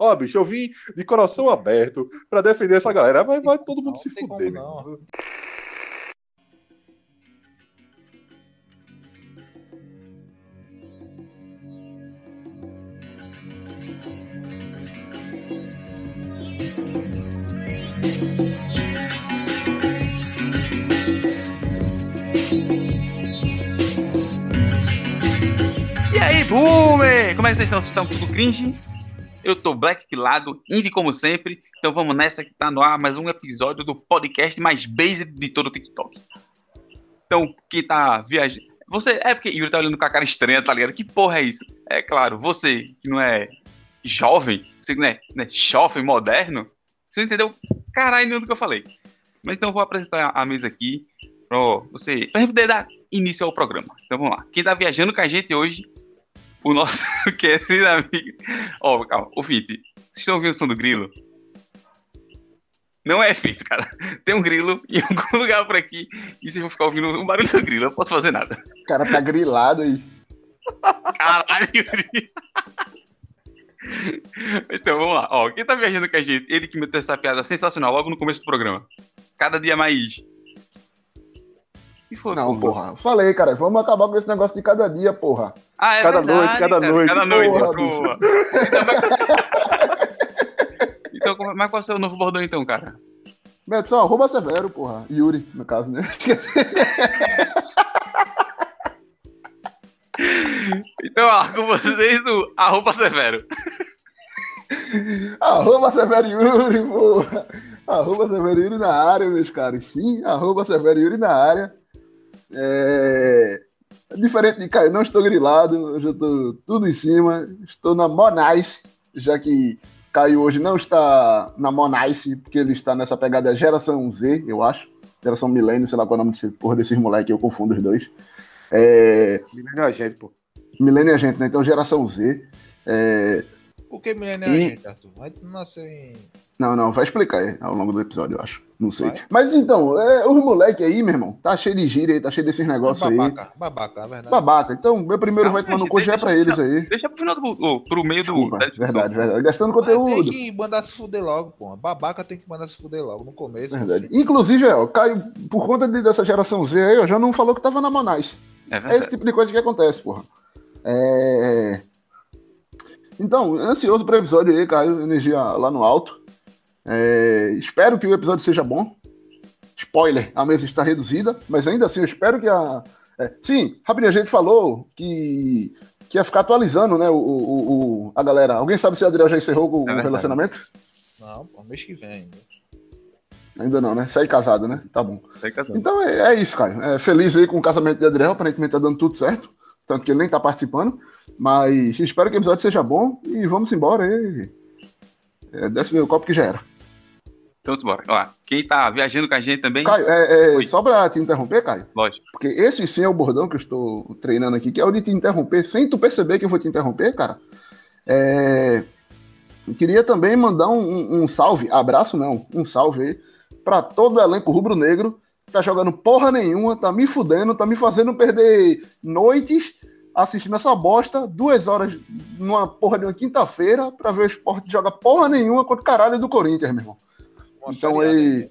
Ó, bicho, eu vim de coração aberto pra defender essa galera, mas vai todo mundo não se fuder, meu. E aí, boomer! Como é que vocês estão? Vocês estão tudo cringe? Eu tô Black Pilado, indie como sempre. Então vamos nessa que tá no ar mais um episódio do podcast mais based de todo o TikTok. Então, quem tá viajando. Você. É porque Yuri tá olhando com a cara estranha, tá ligado? Que porra é isso? É claro, você que não é jovem, você que não é, não é jovem moderno, você entendeu caralho nenhum do que eu falei. Mas então eu vou apresentar a mesa aqui pra você. Pra poder dar início ao programa. Então vamos lá. Quem tá viajando com a gente hoje o nosso querido amigo. Ó, oh, calma, ouvinte, vocês estão ouvindo o som do grilo? Não é efeito, cara. Tem um grilo em algum lugar por aqui e vocês vão ficar ouvindo um barulho do grilo. Eu não posso fazer nada. O cara tá grilado aí. Caralho. Então, vamos lá. Ó, quem tá viajando com a gente? Ele que meteu essa piada sensacional logo no começo do programa. Cada dia mais For, não, porra. Falei, cara, vamos acabar com esse negócio de cada dia, porra. Ah, é cada verdade, noite, cada cara, noite. Cada noite, porra. Então, então, mas qual é o seu novo bordão, então, cara? Beto, arroba Severo, porra. Yuri, no caso, né? então, ó, com vocês, o arroba Severo. arroba Severo Yuri, porra. Arroba Severo Yuri na área, meus caros. Sim, arroba Severo Yuri na área. É... Diferente de Caio, não estou grilado, hoje eu estou tudo em cima, estou na Monice, já que Caio hoje não está na Monice, porque ele está nessa pegada geração Z, eu acho, geração milênio, sei lá qual é o nome desse, porra desses moleques, eu confundo os dois. É... Milênio é a gente, pô. Milênio é a gente, né? Então geração Z. É... Por que milênio é a gente, Arthur? Vai nascer em não, não, vai explicar aí ao longo do episódio, eu acho. Não sei. Vai? Mas então, é, os moleques aí, meu irmão, tá cheio de gíria aí, tá cheio desses negócios é babaca, aí. Babaca, é verdade. Babaca. Então, meu primeiro não, vai tomar no cu já é pra eles aí. Deixa pro final do. pro meio Desculpa, do. Verdade, verdade. Gastando conteúdo. Tem que mandar se fuder logo, pô. Babaca tem que mandar se fuder logo no começo. Verdade. Inclusive, ó, Caio, por conta de, dessa geração Z aí, ó, já não falou que tava na Monais. É, é esse tipo de coisa que acontece, porra. É. Então, ansioso pro episódio aí, Caio, energia lá no alto. É, espero que o episódio seja bom. Spoiler, a mesa está reduzida, mas ainda assim eu espero que a. É, sim, rapidinho, a gente falou que, que ia ficar atualizando, né? O, o, o a galera. Alguém sabe se a Adriel já encerrou o, é relacionamento? Não, pô, mês que vem ainda. Ainda não, né? Sai casado, né? Tá bom. Sai casado. Então é, é isso, Caio. É, feliz aí com o casamento de Adriel, aparentemente tá dando tudo certo. Tanto que ele nem tá participando. Mas espero que o episódio seja bom e vamos embora aí. É, desce meu copo que já era. Então, bora. Ó, quem tá viajando com a gente também. Caio, é, é só pra te interromper, Caio. Lógico. Porque esse sim é o bordão que eu estou treinando aqui, que é o de te interromper, sem tu perceber que eu vou te interromper, cara. É... Queria também mandar um, um, salve, abraço não, um salve aí, pra todo o elenco rubro-negro que tá jogando porra nenhuma, tá me fudendo, tá me fazendo perder noites assistindo essa bosta, duas horas numa porra de uma quinta-feira, pra ver o esporte jogar porra nenhuma contra o caralho do Corinthians, meu irmão. Então ele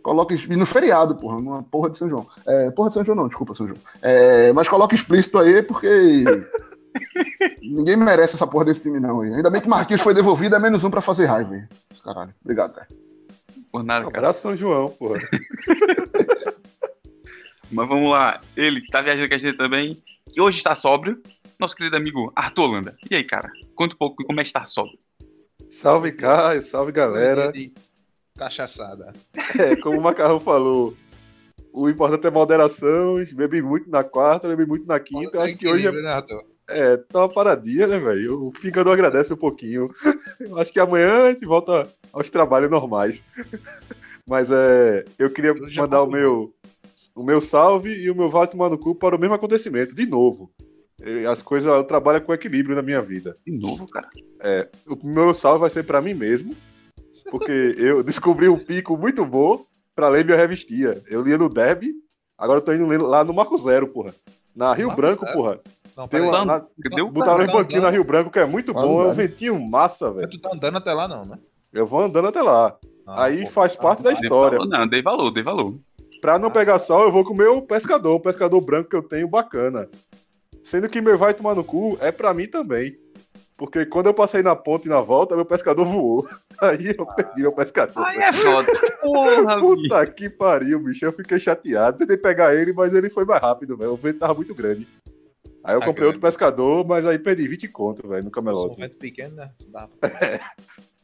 coloca e no feriado, porra, numa porra de São João. É, porra de São João não, desculpa, São João. É, mas coloca explícito aí, porque ninguém merece essa porra desse time, não. Aí. Ainda bem que Marquinhos foi devolvido, é menos um pra fazer raiva. Aí. Caralho, obrigado, cara. Por nada, cara. Abraço São João, porra. mas vamos lá, ele que tá viajando com a gente também, e hoje está sóbrio, nosso querido amigo Arthur Holanda. E aí, cara, conta um pouco como é que está sóbrio. Salve, Caio, salve, galera cachaçada. É, como o Macarrão falou, o importante é moderação, bebi muito na quarta, bebi muito na quinta, acho que hoje é... Né, é, tá uma paradinha, né, velho? O Fígado agradece um pouquinho. Eu acho que amanhã a gente volta aos trabalhos normais. Mas é, eu queria mandar o meu, o meu salve e o meu vai tomar no cu para o mesmo acontecimento, de novo. As coisas, eu trabalho com equilíbrio na minha vida. De novo, cara? É, o meu salve vai ser para mim mesmo, porque eu descobri um pico muito bom pra ler minha revistia. Eu lia no Deb, agora eu tô indo lá no Marco Zero, porra. Na Rio Marco Branco, Zero. porra. Não, tem uma, na, botaram um banquinho na Rio Branco que é muito bom, é um ventinho massa, velho. Tu tá andando até lá, não, né? Eu vou andando até lá. Ah, Aí pô, faz parte ah, da história. Valor, não, dei valor, dei valor. Pra não pegar sol, eu vou com o meu pescador, o pescador branco que eu tenho bacana. Sendo que meu vai tomar no cu é pra mim também. Porque quando eu passei na ponta e na volta, meu pescador voou. Aí eu perdi meu pescador. Aí é foda. Porra, Puta bicho. que pariu, bicho. Eu fiquei chateado. Tentei pegar ele, mas ele foi mais rápido, velho. O vento tava muito grande. Aí eu ah, comprei outro pescador, mas aí perdi 20 conto, velho, no camelote. Um vento pequeno, né? Dá pra... é.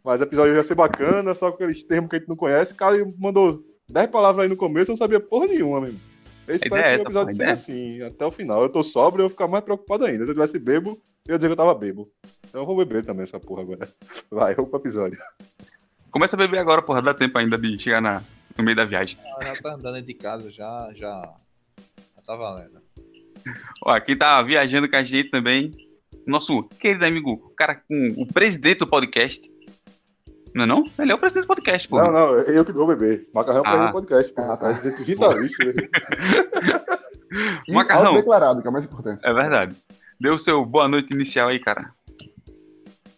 Mas o episódio ia ser bacana, só com aqueles termos que a gente não conhece. O cara mandou 10 palavras aí no começo, eu não sabia porra nenhuma mesmo. Eu espero que o episódio seja assim, até o final. Eu tô sóbrio, eu vou ficar mais preocupado ainda. Se eu tivesse bebo, eu ia dizer que eu tava bebo. Então eu vou beber também essa porra agora. Vai, vamos pro episódio. Começa a beber agora, porra. Dá tempo ainda de chegar na, no meio da viagem. Ah, já tá andando de casa, já, já, já tá valendo. Ó, aqui tá viajando com a gente também. Nosso querido amigo, o cara com o presidente do podcast. Não é não? Ele é o presidente do podcast, pô. Não, não, eu que vou beber. Macarrão ah. é o podcast, pô. Ah, tá. Presidente vitalício. Macarrão. declarado, que é mais importante. É verdade. Dê o seu boa noite inicial aí, cara.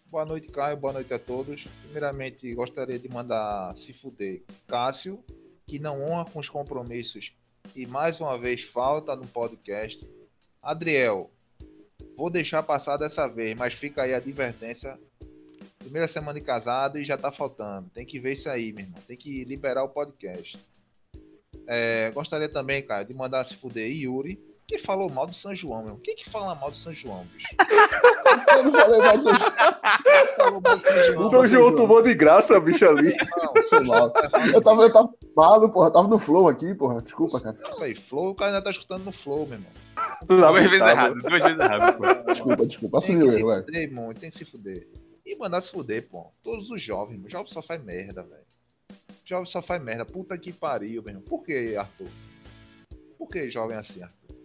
Boa noite, Caio. Boa noite a todos. Primeiramente, gostaria de mandar se fuder Cássio, que não honra com os compromissos e mais uma vez falta no podcast. Adriel, vou deixar passar dessa vez, mas fica aí a advertência. Primeira semana de casado e já tá faltando. Tem que ver isso aí, meu irmão. Tem que liberar o podcast. É, gostaria também, cara, de mandar se fuder Yuri, que falou mal do São João, meu. Quem que fala mal do São João, bicho? eu não falei mal do São João. O São João tomou de graça, bicho, ali. Não, foi mal. Eu tava, eu tava malo, porra. Tava no flow aqui, porra. Desculpa, cara. Não, aí, flow, o cara ainda tá escutando no flow, meu irmão. Duas vezes errado, duas vezes errado, pô. Desculpa, desculpa. Assumiu. Tem que tem que se fuder. E mandar se fuder, pô. Todos os jovens, meu. Jovem só faz merda, velho. Jovem só faz merda. Puta que pariu, meu irmão. Por que, Arthur? Por que jovem assim, Arthur?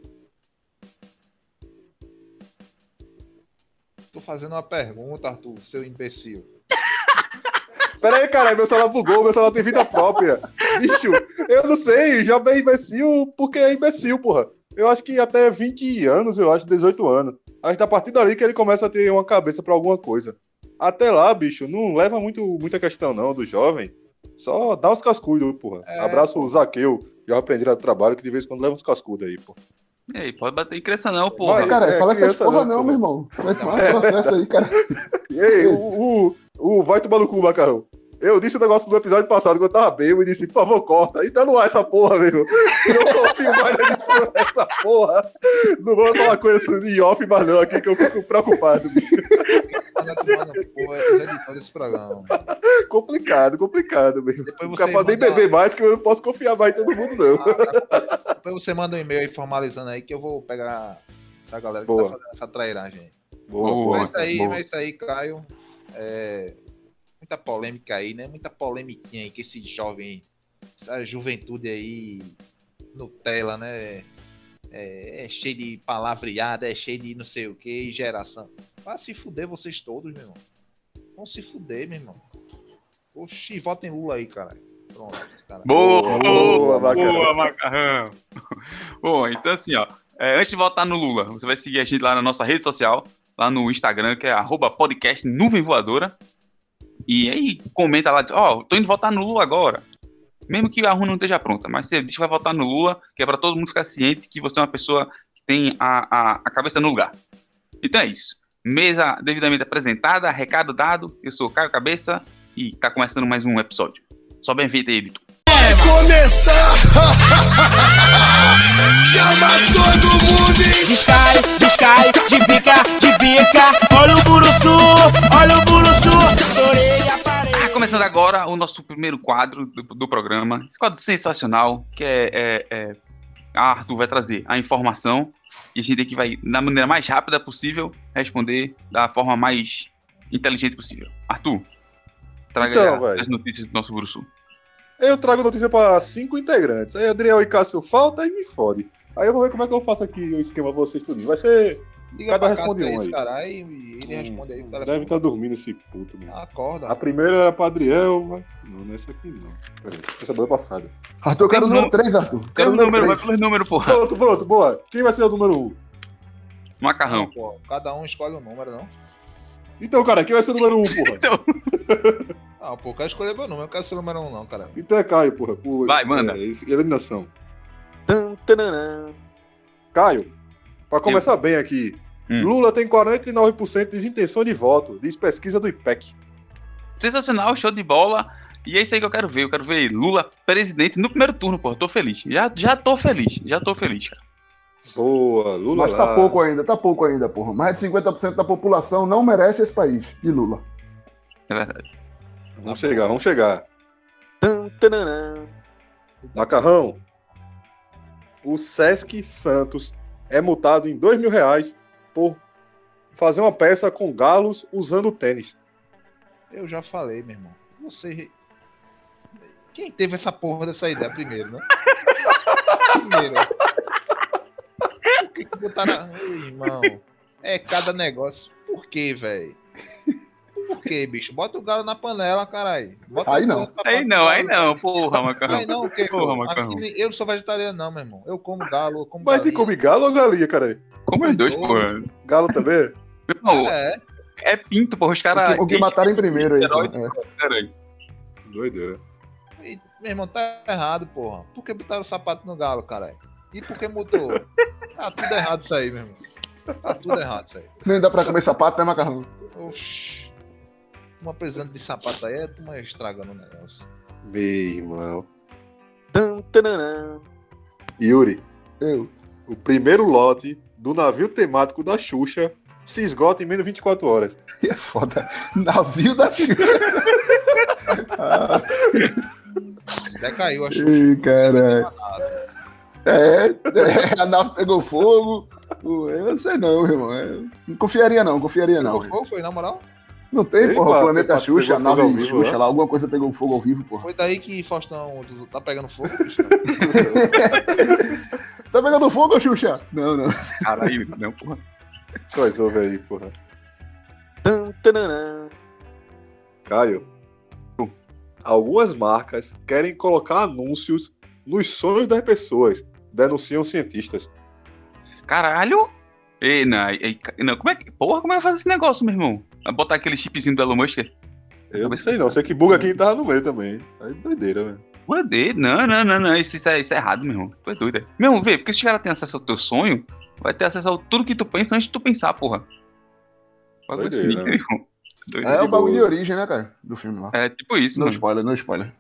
Tô fazendo uma pergunta, Arthur, seu imbecil. Pera aí, cara, meu celular bugou, meu celular tem vida própria. Bicho, eu não sei, já bem imbecil porque é imbecil, porra. Eu acho que até 20 anos, eu acho, 18 anos. A partir dali que ele começa a ter uma cabeça para alguma coisa. Até lá, bicho, não leva muito, muita questão não do jovem. Só dá os cascudos, porra. É... Abraço o Zaqueu, já aprendi lá do trabalho, que de vez em quando leva uns cascudos aí, porra. E aí, pode bater em criança não, porra. Mas, cara, é, fala essas porra não, não meu irmão. Vai tomar um processo aí, cara. E aí, o, o, o vai tomar no cu, macarrão. Eu disse o negócio do episódio passado, que eu tava bem, e disse, por favor, corta. E tá no ar essa porra, meu. Eu não confio mais nessa porra. Não vou falar coisa de off, mas não, aqui que eu fico preocupado, bicho. Complicado, complicado, meu. Depois você pode nem beber mais, que eu não posso confiar mais em todo mundo, não. Ah, depois você manda um e-mail aí formalizando aí, que eu vou pegar essa galera que tá boa. tá fazendo essa trairagem. Boa, boa. Mas isso aí, boa. mas isso aí, Caio. É muita polêmica aí, né? Muita polemiquinha aí que esse jovem, essa juventude aí, Nutella, né? É, é cheio de palavreada, é cheio de não sei o que, geração. Vai se fuder vocês todos, meu irmão. Vão se fuder, meu irmão. Oxi, votem Lula aí, cara. Pronto, cara. Boa, boa, boa, boa macarrão. Bom, então assim, ó. É, antes de votar no Lula, você vai seguir a gente lá na nossa rede social, lá no Instagram, que é arroba podcast Nuvem Voadora. E aí comenta lá, ó, oh, tô indo votar no Lula agora. Mesmo que a rua não esteja pronta, mas você diz que vai votar no Lula, que é para todo mundo ficar ciente que você é uma pessoa que tem a, a, a cabeça no lugar. Então é isso. Mesa devidamente apresentada, recado dado. Eu sou Caio Cabeça e tá começando mais um episódio. Só bem feito aí, Vitor. Vai começar! Chama todo mundo e... Descai, descai, de bica, de bica Olha o Buruçu, olha o Buruçu ah, Começando agora o nosso primeiro quadro do, do programa Esse quadro sensacional Que é, é, é a Arthur vai trazer a informação e a gente aqui vai, da maneira mais rápida possível, responder da forma mais inteligente possível. Arthur, traga então, as notícias do nosso Buruçu eu trago notícia para cinco integrantes. Aí Adriel e Cássio falta e me fode. Aí eu vou ver como é que eu faço aqui o esquema pra vocês tudo. Vai ser. Liga Cada responde um aí. Cara, e ele hum, responde aí. Deve estar tá dormindo esse puto. Mano. Acorda. A primeira era pra Adriel. Mas... Não, não é esse aqui não. Peraí, essa é passada. Arthur, eu quero o número 3, Arthur. Quero o número, vai pelo número, porra. Pronto, pronto, boa. Quem vai ser o número 1? Um? Macarrão. Pô, cada um escolhe um número, não? Então, cara, quem vai ser o número 1, um, porra? Então, Ah, pô, eu quero escolher meu número, eu quero ser o número 1, um, não, cara. Então é Caio, porra. Por, Vai, manda. É, eliminação. Tan, tananã. Caio, pra começar bem aqui. Hum. Lula tem 49% de intenção de voto, diz pesquisa do IPEC. sensacional, show de bola. E é isso aí que eu quero ver. Eu quero ver Lula presidente no primeiro turno, pô. Tô feliz. Já, já tô feliz. Já tô feliz, cara. Boa, Lula. Mas lá. tá pouco ainda, tá pouco ainda, porra. Mais de 50% da população não merece esse país de Lula. É verdade. Vamos chegar, vamos chegar. Tananã. Macarrão. O Sesc Santos é multado em dois mil reais por fazer uma peça com galos usando tênis. Eu já falei, meu irmão. Você. Quem teve essa porra dessa ideia primeiro, né? primeiro. Por que, botaram. Ei, irmão. É cada negócio. Por que, velho? Por que, bicho? Bota o galo na panela, caralho. Bota Aí não. Aí não, aí não, porra, Macarrão. Aí não, o quê? Porra, macarrão. Aqui eu não sou vegetariano, não, meu irmão. Eu como galo, eu como Mas tem galinha. come galo ou galinha, cara? Como os dois, porra. Galo também? Não, É, é pinto, porra. Os caras. o que mataram em primeiro aí. É. Caralho. Doideira. e, meu irmão, tá errado, porra. Por que botaram o sapato no galo, caralho? E por que mudou? Tá tudo errado isso aí, meu irmão. Tá tudo errado isso aí. Nem dá pra comer sapato, né, macarrão? Oxi. Uma precisando de sapato aí, é tu estragando o negócio. Meu irmão. Tan, tananã. Yuri, Eu. o primeiro lote do navio temático da Xuxa se esgota em menos de 24 horas. E é foda. Navio da Xuxa. ah, Até caiu, acho. Ih, caralho. É, é, a nave pegou fogo. Eu não sei não, meu irmão. Eu não confiaria não, confiaria não. Pegou fogo, foi, na moral? Não tem, Tem, porra, mano, o planeta tem- Xuxa, a nave ao vivo, Xuxa né? lá, alguma coisa pegou fogo ao vivo, porra. Foi daí que Faustão tá pegando fogo. Tá pegando fogo, Xuxa? Não, não. Caralho, não, porra. Coisa ouve aí, porra. Caio. Algumas marcas querem colocar anúncios nos sonhos das pessoas, denunciam cientistas. Caralho! Ei, não, ei, não, como é que. Porra, como é que faz esse negócio, meu irmão? Vai botar aquele chipzinho do Elon Musk? Eu não sei não, sei que buga quem tava no meio também. Aí doideira, velho. Poder? Não, não, não, não. Isso, isso, é, isso é errado, meu irmão. Tu é doido. é. Meu irmão, vê, porque se os caras têm acesso ao teu sonho, vai ter acesso a tudo que tu pensa antes de tu pensar, porra. Bagulho Doideira, sinistro, né? meu irmão. Doido. É o bagulho de origem, né, cara? Do filme lá. É tipo isso, Não mano. spoiler, não spoiler.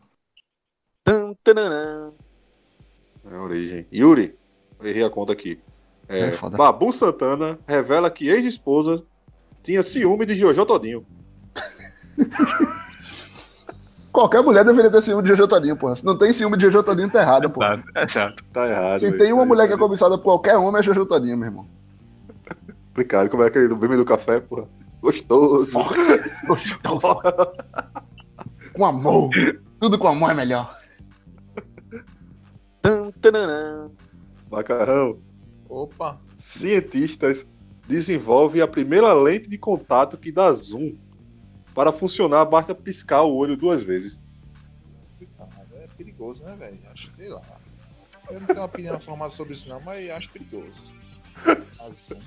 É a origem. Yuri, eu errei a conta aqui. É, É foda. Babu Santana revela que ex-esposa tinha ciúme de Jojo Todinho. Qualquer mulher deveria ter ciúme de Jojo Todinho, porra. Se não tem ciúme de Jojo Todinho, tá errado, porra. Exato, exato. Tá errado. Se tem uma Tá mulher que é errado. cobiçada por qualquer homem, é Jojo Todinho, meu irmão. Complicado, como é aquele do meme do café, porra. Gostoso. Gostoso. com amor. Tudo com amor é melhor. Macarrão. Opa. Cientistas desenvolvem a primeira lente de contato que dá zoom. Para funcionar, basta piscar o olho duas vezes. É perigoso, né, velho? Acho que sei lá. Eu não tenho uma opinião formada sobre isso, não, mas acho perigoso. Azul.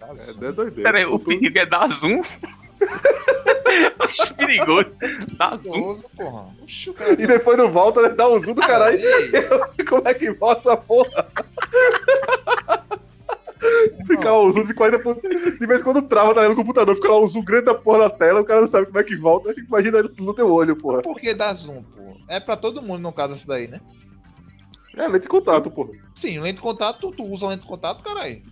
É, Azul. é doideira. Pera aí, o perigo é dar zoom? Acho perigoso. Dar zoom. perigoso, porra. Oxi, o cara E depois não volta, né? Dá um zoom do caralho. Como é que volta essa porra? Fica lá um zoom de 40 por... De vez em quando trava tá ligado, no computador, fica lá um zoom grande da porra na tela, o cara não sabe como é que volta. Imagina ele no teu olho, porra. Por que dá zoom, pô? É pra todo mundo no caso essa daí, né? É lente de contato, porra. Sim, lente de contato, tu, tu usa lente de contato, caralho.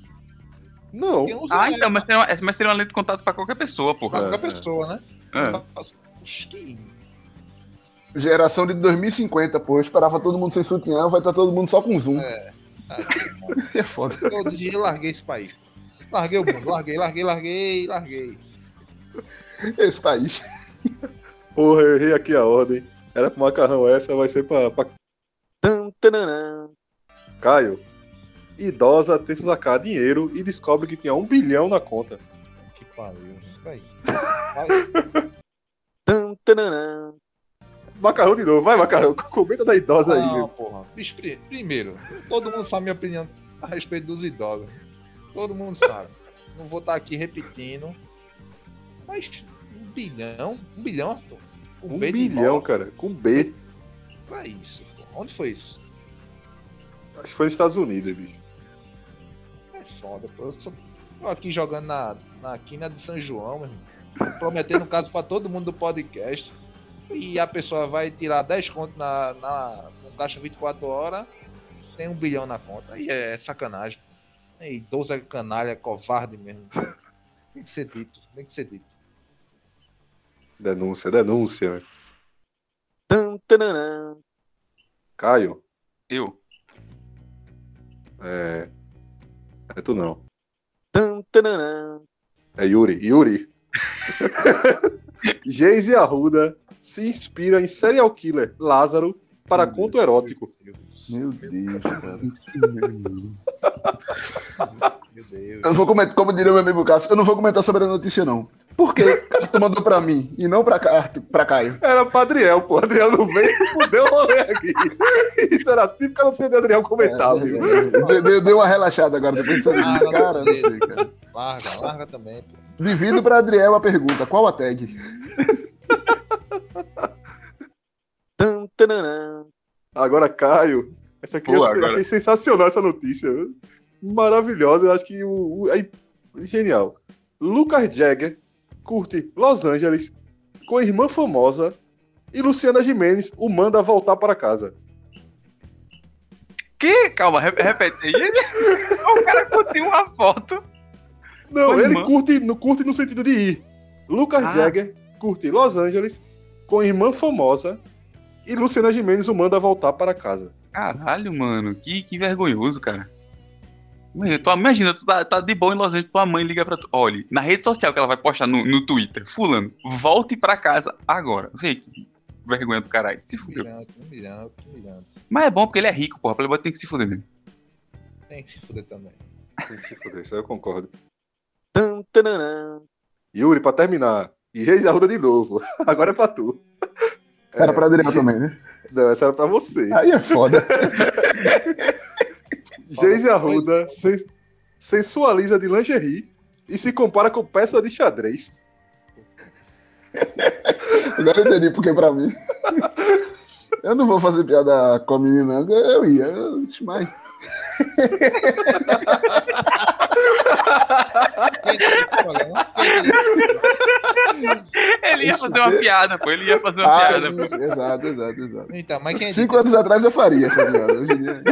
Não. Ah, é então, mas seria, uma, mas seria uma lente de contato pra qualquer pessoa, pra porra. qualquer É, é. pessoa, né? É. Que... Geração de 2050, pô. Eu esperava todo mundo sem sutiã, vai estar todo mundo só com zoom. É. É foda. Eu dizia, eu larguei esse país. Larguei o mundo, larguei, larguei, larguei, larguei. Esse país. Porra, eu errei aqui a ordem. Era pro macarrão essa, vai ser pra, pra. Caio. Idosa tenta sacar dinheiro e descobre que tinha um bilhão na conta. Que pariu, gente. Vai. Vai. Macarrão de novo, vai, macarrão. Comenta da idosa aí, Não, porra. Bicho, primeiro, todo mundo sabe minha opinião a respeito dos idosos. todo mundo sabe. Não vou estar aqui repetindo. Mas um bilhão, um bilhão, Arthur. Um, um bilhão, cara, com B. Pra isso, pô. Onde foi isso? Acho que foi nos Estados Unidos, bicho. É foda, pô. Eu só tô aqui jogando na, na quina de São João, meu irmão. Prometendo caso pra todo mundo do podcast. E a pessoa vai tirar 10 contos na, na, no caixa 24 horas, tem um bilhão na conta. Aí é sacanagem. E 12 é canalha, covarde mesmo. Tem que ser dito, tem que ser dito. Denúncia, denúncia. Caio. Eu. É. É tu não. É Yuri. Yuri. Geise Arruda se inspira em serial killer Lázaro para Meu conto Deus, erótico. Meu Deus, cara. Meu Deus. Eu não vou comentar, como diria meu amigo Cássio, eu não vou comentar sobre a notícia, não. Por que tu mandou pra mim e não pra, pra Caio? Era pra Adriel, pô. Adriel não veio e deu rolê aqui. Isso era típico não sei de Adriel comentar, é, viu? É, deu, deu uma relaxada agora depois de saber disso. Cara, não sei, cara. Larga, larga também, pô. Divido pra Adriel a pergunta: qual a tag? Agora, Caio. Essa aqui Pô, eu agora... achei sensacional essa notícia. Maravilhosa. Eu acho que o, o é genial. Lucas Jagger curte Los Angeles com a irmã famosa e Luciana Jimenez o manda voltar para casa. Que? Calma, repete aí. o cara curtiu uma foto. Não, ele curte, no, curte no sentido de ir. Lucas ah. Jagger curte Los Angeles com a irmã famosa e Luciana Gimenez o manda voltar para casa. Caralho, mano, que, que vergonhoso, cara. Tu, imagina, tu tá, tá, de boa em Los Angeles, tua mãe liga pra tu. Olha, na rede social que ela vai postar no, no Twitter, fulano, volte pra casa agora. Vê que vergonha do caralho. Se fudeu. Humilhante, humilhante, humilhante. Mas é bom porque ele é rico, porra. Playboy tem que se fuder mesmo. Tem que se fuder também. Tem que se fuder, isso aí eu concordo. Yuri, pra terminar. E Reis Arruda de novo. Agora é pra tu. Era pra Adriano também, né? Não, essa era pra você. Aí é foda. Geise Arruda sensualiza de lingerie e se compara com peça de xadrez. Agora eu entendi porque pra mim. Eu não vou fazer piada com a menina, eu ia, mas. Ele ia fazer uma piada, pô. Ele ia fazer uma ah, piada. Isso, exato, exato, exato. Então, mas quem Cinco anos atrás eu faria essa piada. Hoje em dia.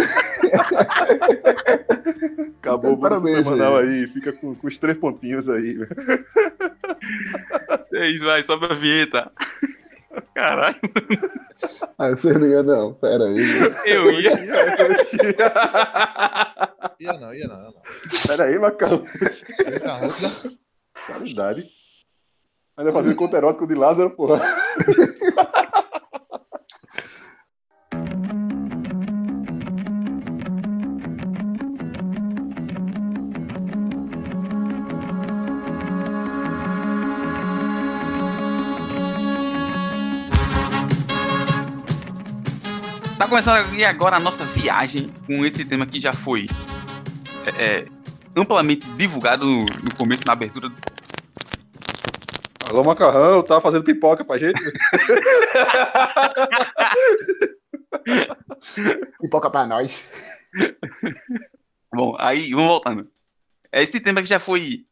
Acabou o Parabéns, semanal aí. aí. Fica com, com os três pontinhos aí. É isso, vai, sobe a vinheta. Caralho. Ah, você não ia não, pera aí. Eu ia. ia não, ia não, ia não. Pera aí, Macau. Qualidade. Ainda fazendo conto erótico de Lázaro, porra. Aqui agora a nossa viagem com esse tema que já foi é, é amplamente divulgado no, no começo, na abertura. Alô, Macarrão, tá fazendo pipoca pra gente? pipoca pra nós. Bom, aí, vamos voltando. Esse tema que já foi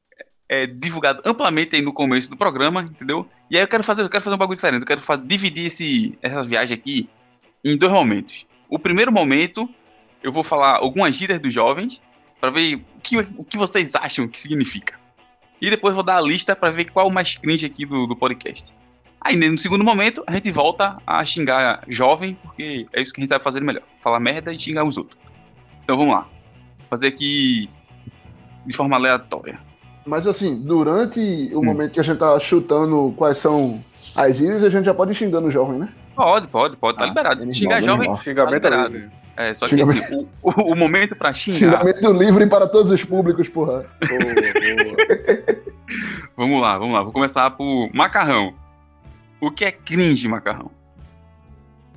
é, divulgado amplamente aí no começo do programa, entendeu? E aí eu quero fazer, eu quero fazer um bagulho diferente. Eu quero fazer, dividir esse, essa viagem aqui em dois momentos. O primeiro momento, eu vou falar algumas gírias dos jovens, para ver o que, o que vocês acham que significa. E depois vou dar a lista para ver qual é o mais cringe aqui do, do podcast. Aí, no segundo momento, a gente volta a xingar jovem, porque é isso que a gente sabe fazer melhor. Falar merda e xingar os outros. Então vamos lá. Fazer aqui de forma aleatória. Mas assim, durante o hum. momento que a gente tá chutando quais são as gírias, a gente já pode ir xingando o jovem, né? Pode, pode, pode, tá ah, liberado. Xingar jovem, xingamento tá liberado. É, só que o, o, o, momento pra xingar. Xingamento livre para todos os públicos, porra. vamos lá, vamos lá. Vou começar por macarrão. O que é cringe, macarrão?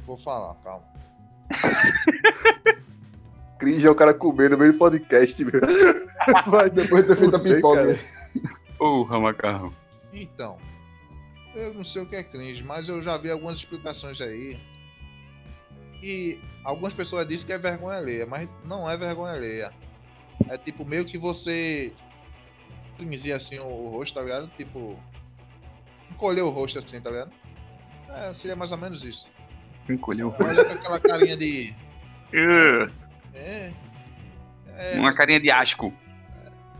Vou falar, calma. cringe é o cara comer no meio do podcast, meu. Vai depois de ter feito a pipoca. Porra, macarrão. Então, eu não sei o que é cringe, mas eu já vi algumas explicações aí. E algumas pessoas dizem que é vergonha alheia, mas não é vergonha alheia. É tipo meio que você primizia assim o, rosto, tá ligado? Tipo, encolher o rosto assim, tá ligado? É, seria mais ou menos isso. Encolheu o rosto. Olha com aquela carinha de. é, é. Uma carinha de asco.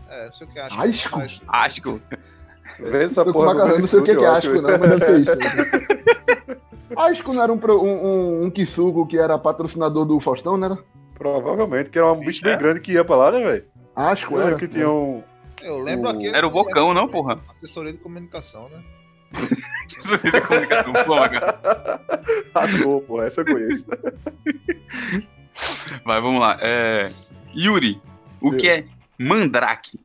É, não sei o que é asco. Asco? Mas... Asco. Vê essa porra. Macarrão, não sei o que é asco, não, mas não fez. Asco não era um, um, um Kisugo que era patrocinador do Faustão, não era? Provavelmente, que era um bicho bem é? grande que ia pra lá, né, velho? Asco, era. que tinha um. Eu lembro aquele. Era o Bocão, não, porra? Assessoria de comunicação, né? Assessoria de comunicação, porra. Rasgou, porra, essa eu conheço. Vai, vamos lá. É... Yuri, o que é mandrake?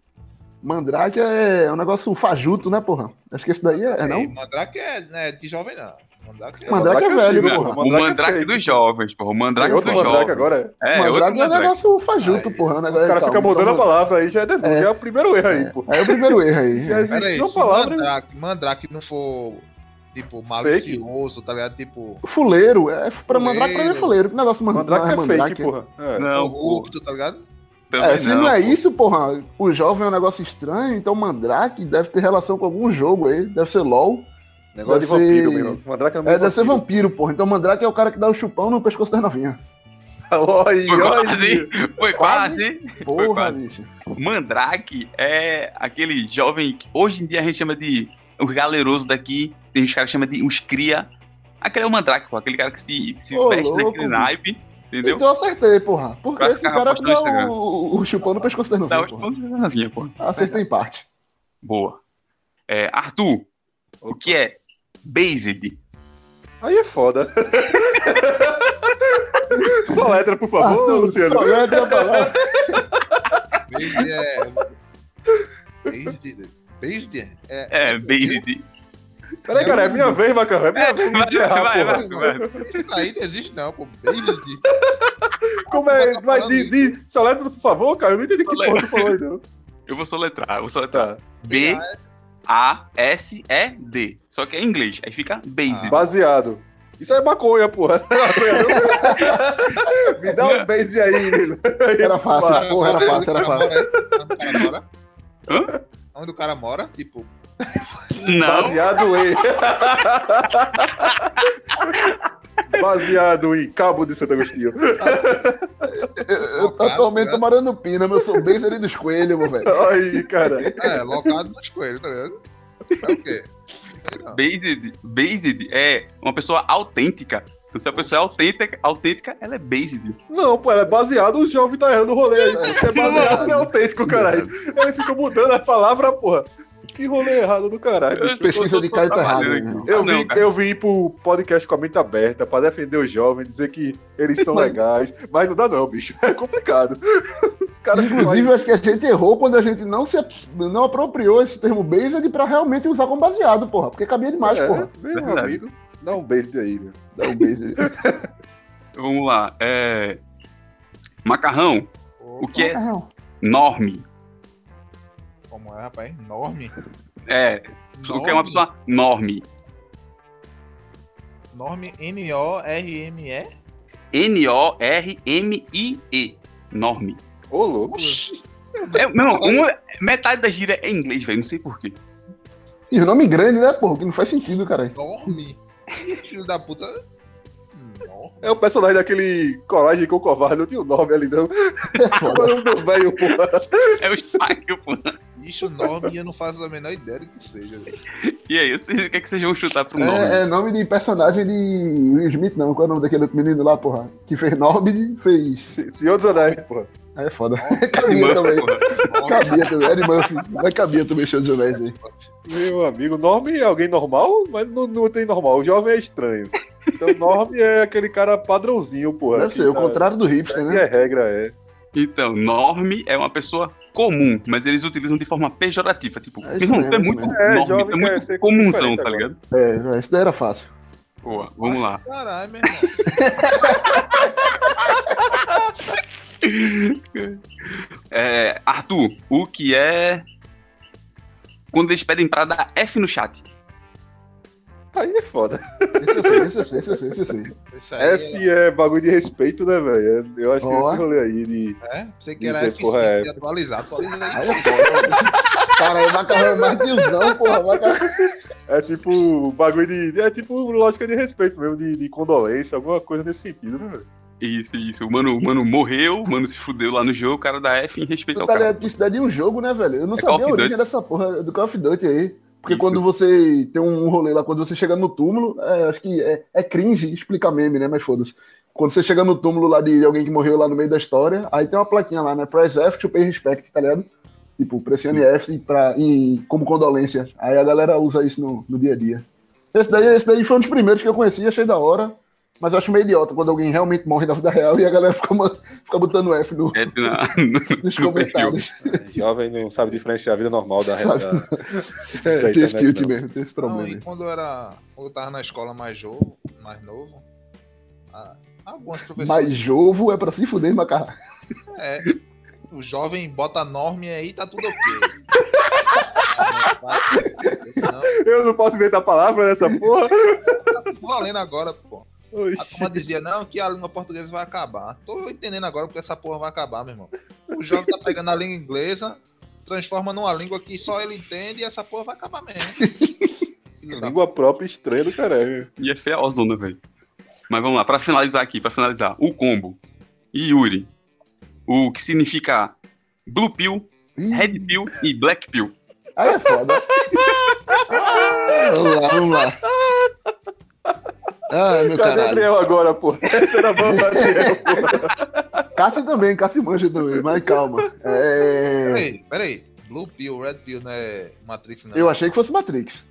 Mandrake é um negócio fajuto, né, porra? Acho que esse daí é, é não? Mandrake é né, de jovem, não. Mandrake é, mandrake é, é velho, porra. O mandrake, é dos jovens, porra. O mandrake é outro dos mandrake agora. É, é mandrake é um negócio fajuto, porra. Um negócio, o cara fica mudando a palavra aí, já é, é. já é o primeiro erro aí, porra. É o primeiro erro aí. Já existe uma palavra. Mandrake, mandrake não for Tipo, malicioso, tá ligado? Tipo. Fuleiro. É, pra mandrake pra mim é fuleiro. Que negócio mandrake, mandrake é mandrake, fake, porra. É. Não, corrupto, tá ligado? É, se não, não é isso, porra, o jovem é um negócio estranho, então Mandrake deve ter relação com algum jogo aí, deve ser LOL. Negócio deve de vampiro, ser... meu. Mandrake é, é deve ser vampiro, porra. Então Mandrake é o cara que dá o chupão no pescoço das novinhas. Oi, foi quase, foi quase. Porra, foi quase. bicho. Mandrake é aquele jovem que hoje em dia a gente chama de os galeroso daqui, tem uns caras que chamam de os cria. Aquele é o Mandrake, pô, aquele cara que se, se veste louco, naquele naipe. Entendeu? Então eu acertei, porra. Porque esse cara que dá o, o chupão no pescoço da novinha, porra. porra. Acertei em parte. Boa. É, Arthur, o que é Based? Aí é foda. só letra, por favor, Arthur, Luciano. Só letra pra lá. Based é... Based... Based? É, é Based. Peraí, cara, é minha vez, Macarrão. É minha é, vez vai, porra. Vai, vai, Aí não existe, não, pô. Based. Como é? Vai, de, de, soletra, por favor, cara. Eu não entendi que porra tu falou aí, não. Eu vou soletrar, eu vou soletrar. Tá. B. A-S-E-D. Só que é em inglês. Aí fica based. Baseado. Isso é maconha, porra. Me dá um base aí, velho. Era fácil, porra, era fácil, era fácil. Hã? Onde o cara mora? Tipo, não. Baseado em. Baseado em Cabo de Santo Agostinho. eu, eu atualmente tô morando no Pina, mas eu sou bem ali dos coelhos, meu velho. Aí, cara. É, locado nos coelhos, tá vendo? É o quê? Based, based é uma pessoa autêntica. Então, se a pessoa é autêntica, autêntica, ela é based. Não, pô, ela é baseado, o jovem tá errando o rolê aí. É, é baseado não é autêntico, caralho. Ele fica mudando a palavra, porra. Que rolê errado do caralho. Pesquisa de cara tá errado. Eu, vim, eu vim pro podcast com a mente aberta pra defender os jovens, dizer que eles são legais. Mas não dá não, bicho. É complicado. Inclusive, vai... acho que a gente errou quando a gente não, se, não apropriou esse termo based pra realmente usar como baseado, porra. Porque cabia demais, é, porra. Meu amigo, dá um based aí, meu. Dá um based aí. Vamos lá. É... Macarrão. O que é norme? Como é, rapaz? Norme? É. O que é uma pessoa norme? Norme N-O-R-M-E? N-O-R-M-I-E. Norme. Ô, louco. É, não, uma, metade da gíria é inglês, velho. Não sei porquê. E o nome grande, né, porra? Que não faz sentido, cara. Norme. Filho da puta. É o personagem daquele Coragem com o Covarde, não tinha o nome ali, não. É o nome velho, porra. É o Spike, porra. Bicho, nome eu não faço a menor ideia do que seja. E aí, o que, é que vocês vão chutar pro nome? É, é, nome de personagem de Will Smith, não. Qual é o nome daquele menino lá, porra? Que fez nome, fez. Senhor dos Anéis, porra. Aí é foda. cabia também. cabia também. Eddie Murphy. Mas cabia também Senhor dos Anéis aí. Meu amigo, nome é alguém normal, mas não, não tem normal. O jovem é estranho. Então, nome é aquele cara padrãozinho, porra. Deve ser, tá... o contrário do hipster, né? É regra, é. Então, norme é uma pessoa comum, mas eles utilizam de forma pejorativa. Tipo, é, isso mesmo, é muito, é, norme, é muito comunzão, tá ligado? É, isso daí era fácil. Boa, vamos lá. Caralho, meu irmão. É, Arthur, o que é quando eles pedem pra dar F no chat? Aí é foda. Esse eu sei, esse eu sei, esse eu sei, esse eu sei. Isso aí F é bagulho de respeito, né, velho? Eu acho que Ó. esse rolê aí de. É? Você que era Dizer, F5 porra, é. de atualizar. Atualiza aí. Aí é foda. Cara, é macarrão mais tiozão, porra. Macarrão. É tipo bagulho de. É tipo lógica de respeito mesmo, de, de condolência, alguma coisa nesse sentido, né, velho? Isso, isso. O mano, o mano morreu, o mano se fudeu lá no jogo, o cara dá F em respeito Tu ao tá cara. ligado que isso daí é de um jogo, né, velho? Eu não É sabia a origem dessa porra do Call of Duty aí. Porque Isso. quando você tem um rolê lá, quando você chega no túmulo, é, acho que é, é cringe explicar meme, né? Mas foda-se. Quando você chega no túmulo lá de alguém que morreu lá no meio da história, aí tem uma plaquinha lá, né? Press F to pay respect, tá ligado? Tipo, pressione F pra, em, como condolência. Aí a galera usa isso no, no dia a dia. Esse daí, esse daí foi um dos primeiros que eu conheci, achei da hora. Mas eu acho meio idiota quando alguém realmente morre na vida real e a galera fica, fica botando F no- É, na- nos no comentários. Jovem não sabe diferenciar a vida normal da realidade. É, Da tem esse tilt não. mesmo, tem esse Não, problema. e aí. quando eu era. Quando eu tava na escola mais novo, mais novo, ah, alguns professores. Mas jovo é pra se fuder, macarrão. É, o jovem bota norme aí tá tudo ok. Não, Eu não posso inventar palavra nessa porra. tá tudo valendo agora, pô. A Oxi. turma dizia, não, que a língua portuguesa vai acabar. Tô entendendo agora porque essa porra vai acabar, meu irmão. O jovem tá pegando a língua inglesa, transforma numa língua que só ele entende e essa porra vai acabar mesmo. Língua própria estranha do caralho. E é feozona, velho. Mas vamos lá, pra finalizar aqui, pra finalizar. O combo. Yuri. O que significa Blue Pill, Red Pill e Black Pill. Aí é foda. Ah, vamos lá, vamos lá. Ah, meu Cadê. Adriel agora, pô? Essa era a banda Adriel, pô. Cássio também, Cássio manja também, mas calma. É... Peraí, peraí. Blue Pill, Red Pill não é Matrix, não. Eu achei que fosse Matrix.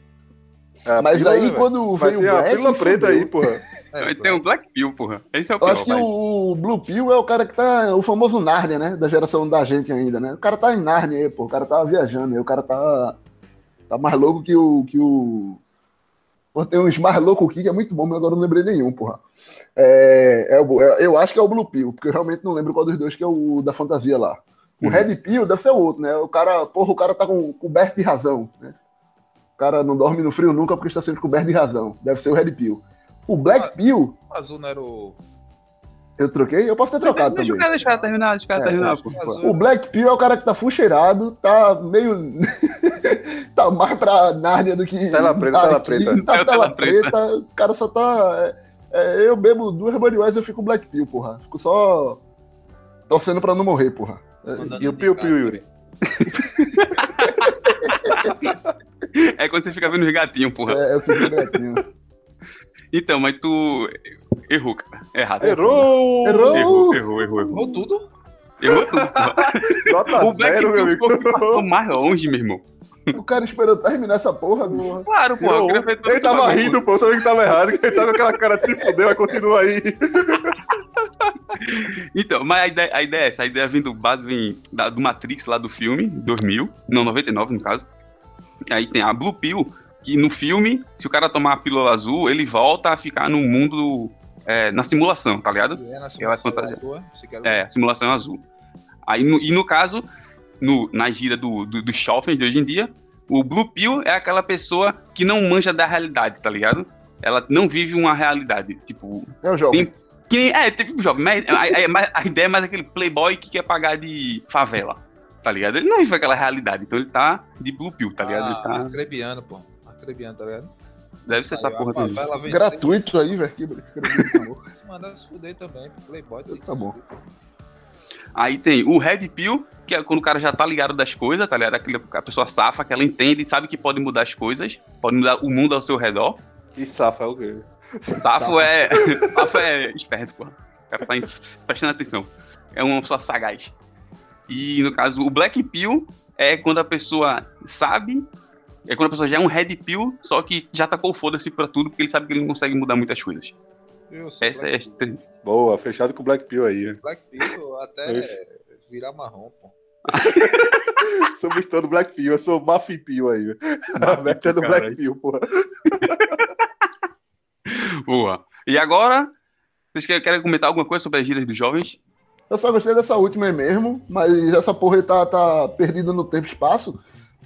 É Mas pílula, aí né, quando Vai veio o Black. pílula preta aí, porra. É, Vai ter um Black Pill, porra. Esse é o Eu pior, acho que vai. o Blue Pill é o cara que tá. O famoso Narnia, né? Da geração da gente ainda, né? O cara tá em Narnia aí, pô. O cara tá viajando aí. O cara tá. Tá mais louco que o. Que o... Tem uns mais loucos aqui que é muito bom, mas agora eu não lembrei nenhum, porra. É, é o- é- eu acho que é o Blue Pill, porque eu realmente não lembro qual dos dois que é o da fantasia lá. O Uhum. Red Pill deve ser o outro, né? O cara, porra, o cara tá com, coberto de razão, né? O cara não dorme no frio nunca porque está sempre coberto de razão. Deve ser o Red Pill. O Black Pill, O azul não era o. eu troquei? Eu posso ter trocado Deixa também. deixa o cara terminar, deixa o cara É, terminar, pô. O Black Pill é o cara que tá fucheirado, tá meio. tá mais pra Nárnia do que. Tela preta, tá tela preta. Tá tela tela preta. preta, o cara só tá. é, é, eu bebo duas Budweiser eu fico Black Pill, porra. Fico só torcendo pra não morrer, porra. E o Piu Piu, Yuri? É quando você fica vendo os gatinhos, porra. É, eu fico gatinho. Então, mas tu errou, cara. Errado. Errou! Errou! Errou, errou, errou. Errou, Errou tudo? errou tudo. Nota O Black zero, meu amigo. passou mais longe, meu irmão. O cara esperou terminar essa porra, porra. Claro, pô. Eu Ele tava bagulho. rindo, pô. Sabia que tava errado. que Ele tava com aquela cara de se fuder, mas continua aí. Então, mas a ideia, a ideia é essa. A ideia vem do base vem da- do Matrix lá do filme, 2000. Não, 99 no caso. Aí tem a Blue Pill, que no filme, se o cara tomar a pílula azul, ele volta a ficar no mundo, é, na simulação, tá ligado? É, na simulação fantasia. azul, É, a simulação é azul. Aí, no- e no caso, no, na gira do, do, dos jovens de hoje em dia, o Blue Pill é aquela pessoa que não manja da realidade, tá ligado? Ela não vive uma realidade. Tipo, É o jovem. Que nem- é, tipo jovem, mas a, a- a ideia é mais aquele playboy que quer pagar de favela, tá ligado? Ele não vive aquela realidade, então ele tá de Blue Pill, tá ligado? Ele Ah, tá, Acrebiano, pô. Acrebiano, tá ligado? Deve ser essa Aí, porra a também. favela venceu, Gratuito aí, velho. Que se fuder também, Playboy. tem Tá bom. Aí tem o Red Pill, que é quando o cara já tá ligado das coisas, tá ligado? Aquele, a pessoa safa, que ela entende e sabe que pode mudar as coisas, pode mudar o mundo ao seu redor. E safa é o quê? Safo é. Safo é esperto, porra. O cara tá em- prestando atenção. É uma pessoa sagaz. E no caso, o Black Pill é quando a pessoa sabe. É quando a pessoa já é um Red Pill, só que já tacou o foda-se pra tudo, porque ele sabe que ele não consegue mudar muitas coisas. Essa é. Boa, fechado com o Black Pill aí. Black Pill até virar marrom, pô. Somos todo Black Pill, eu sou Muffin Pill aí. A meta é do. Black Pill, porra. Boa. E agora, vocês querem, querem comentar alguma coisa sobre as gírias dos jovens? Eu só gostei dessa última aí mesmo, mas essa porra tá, tá perdida no tempo e espaço.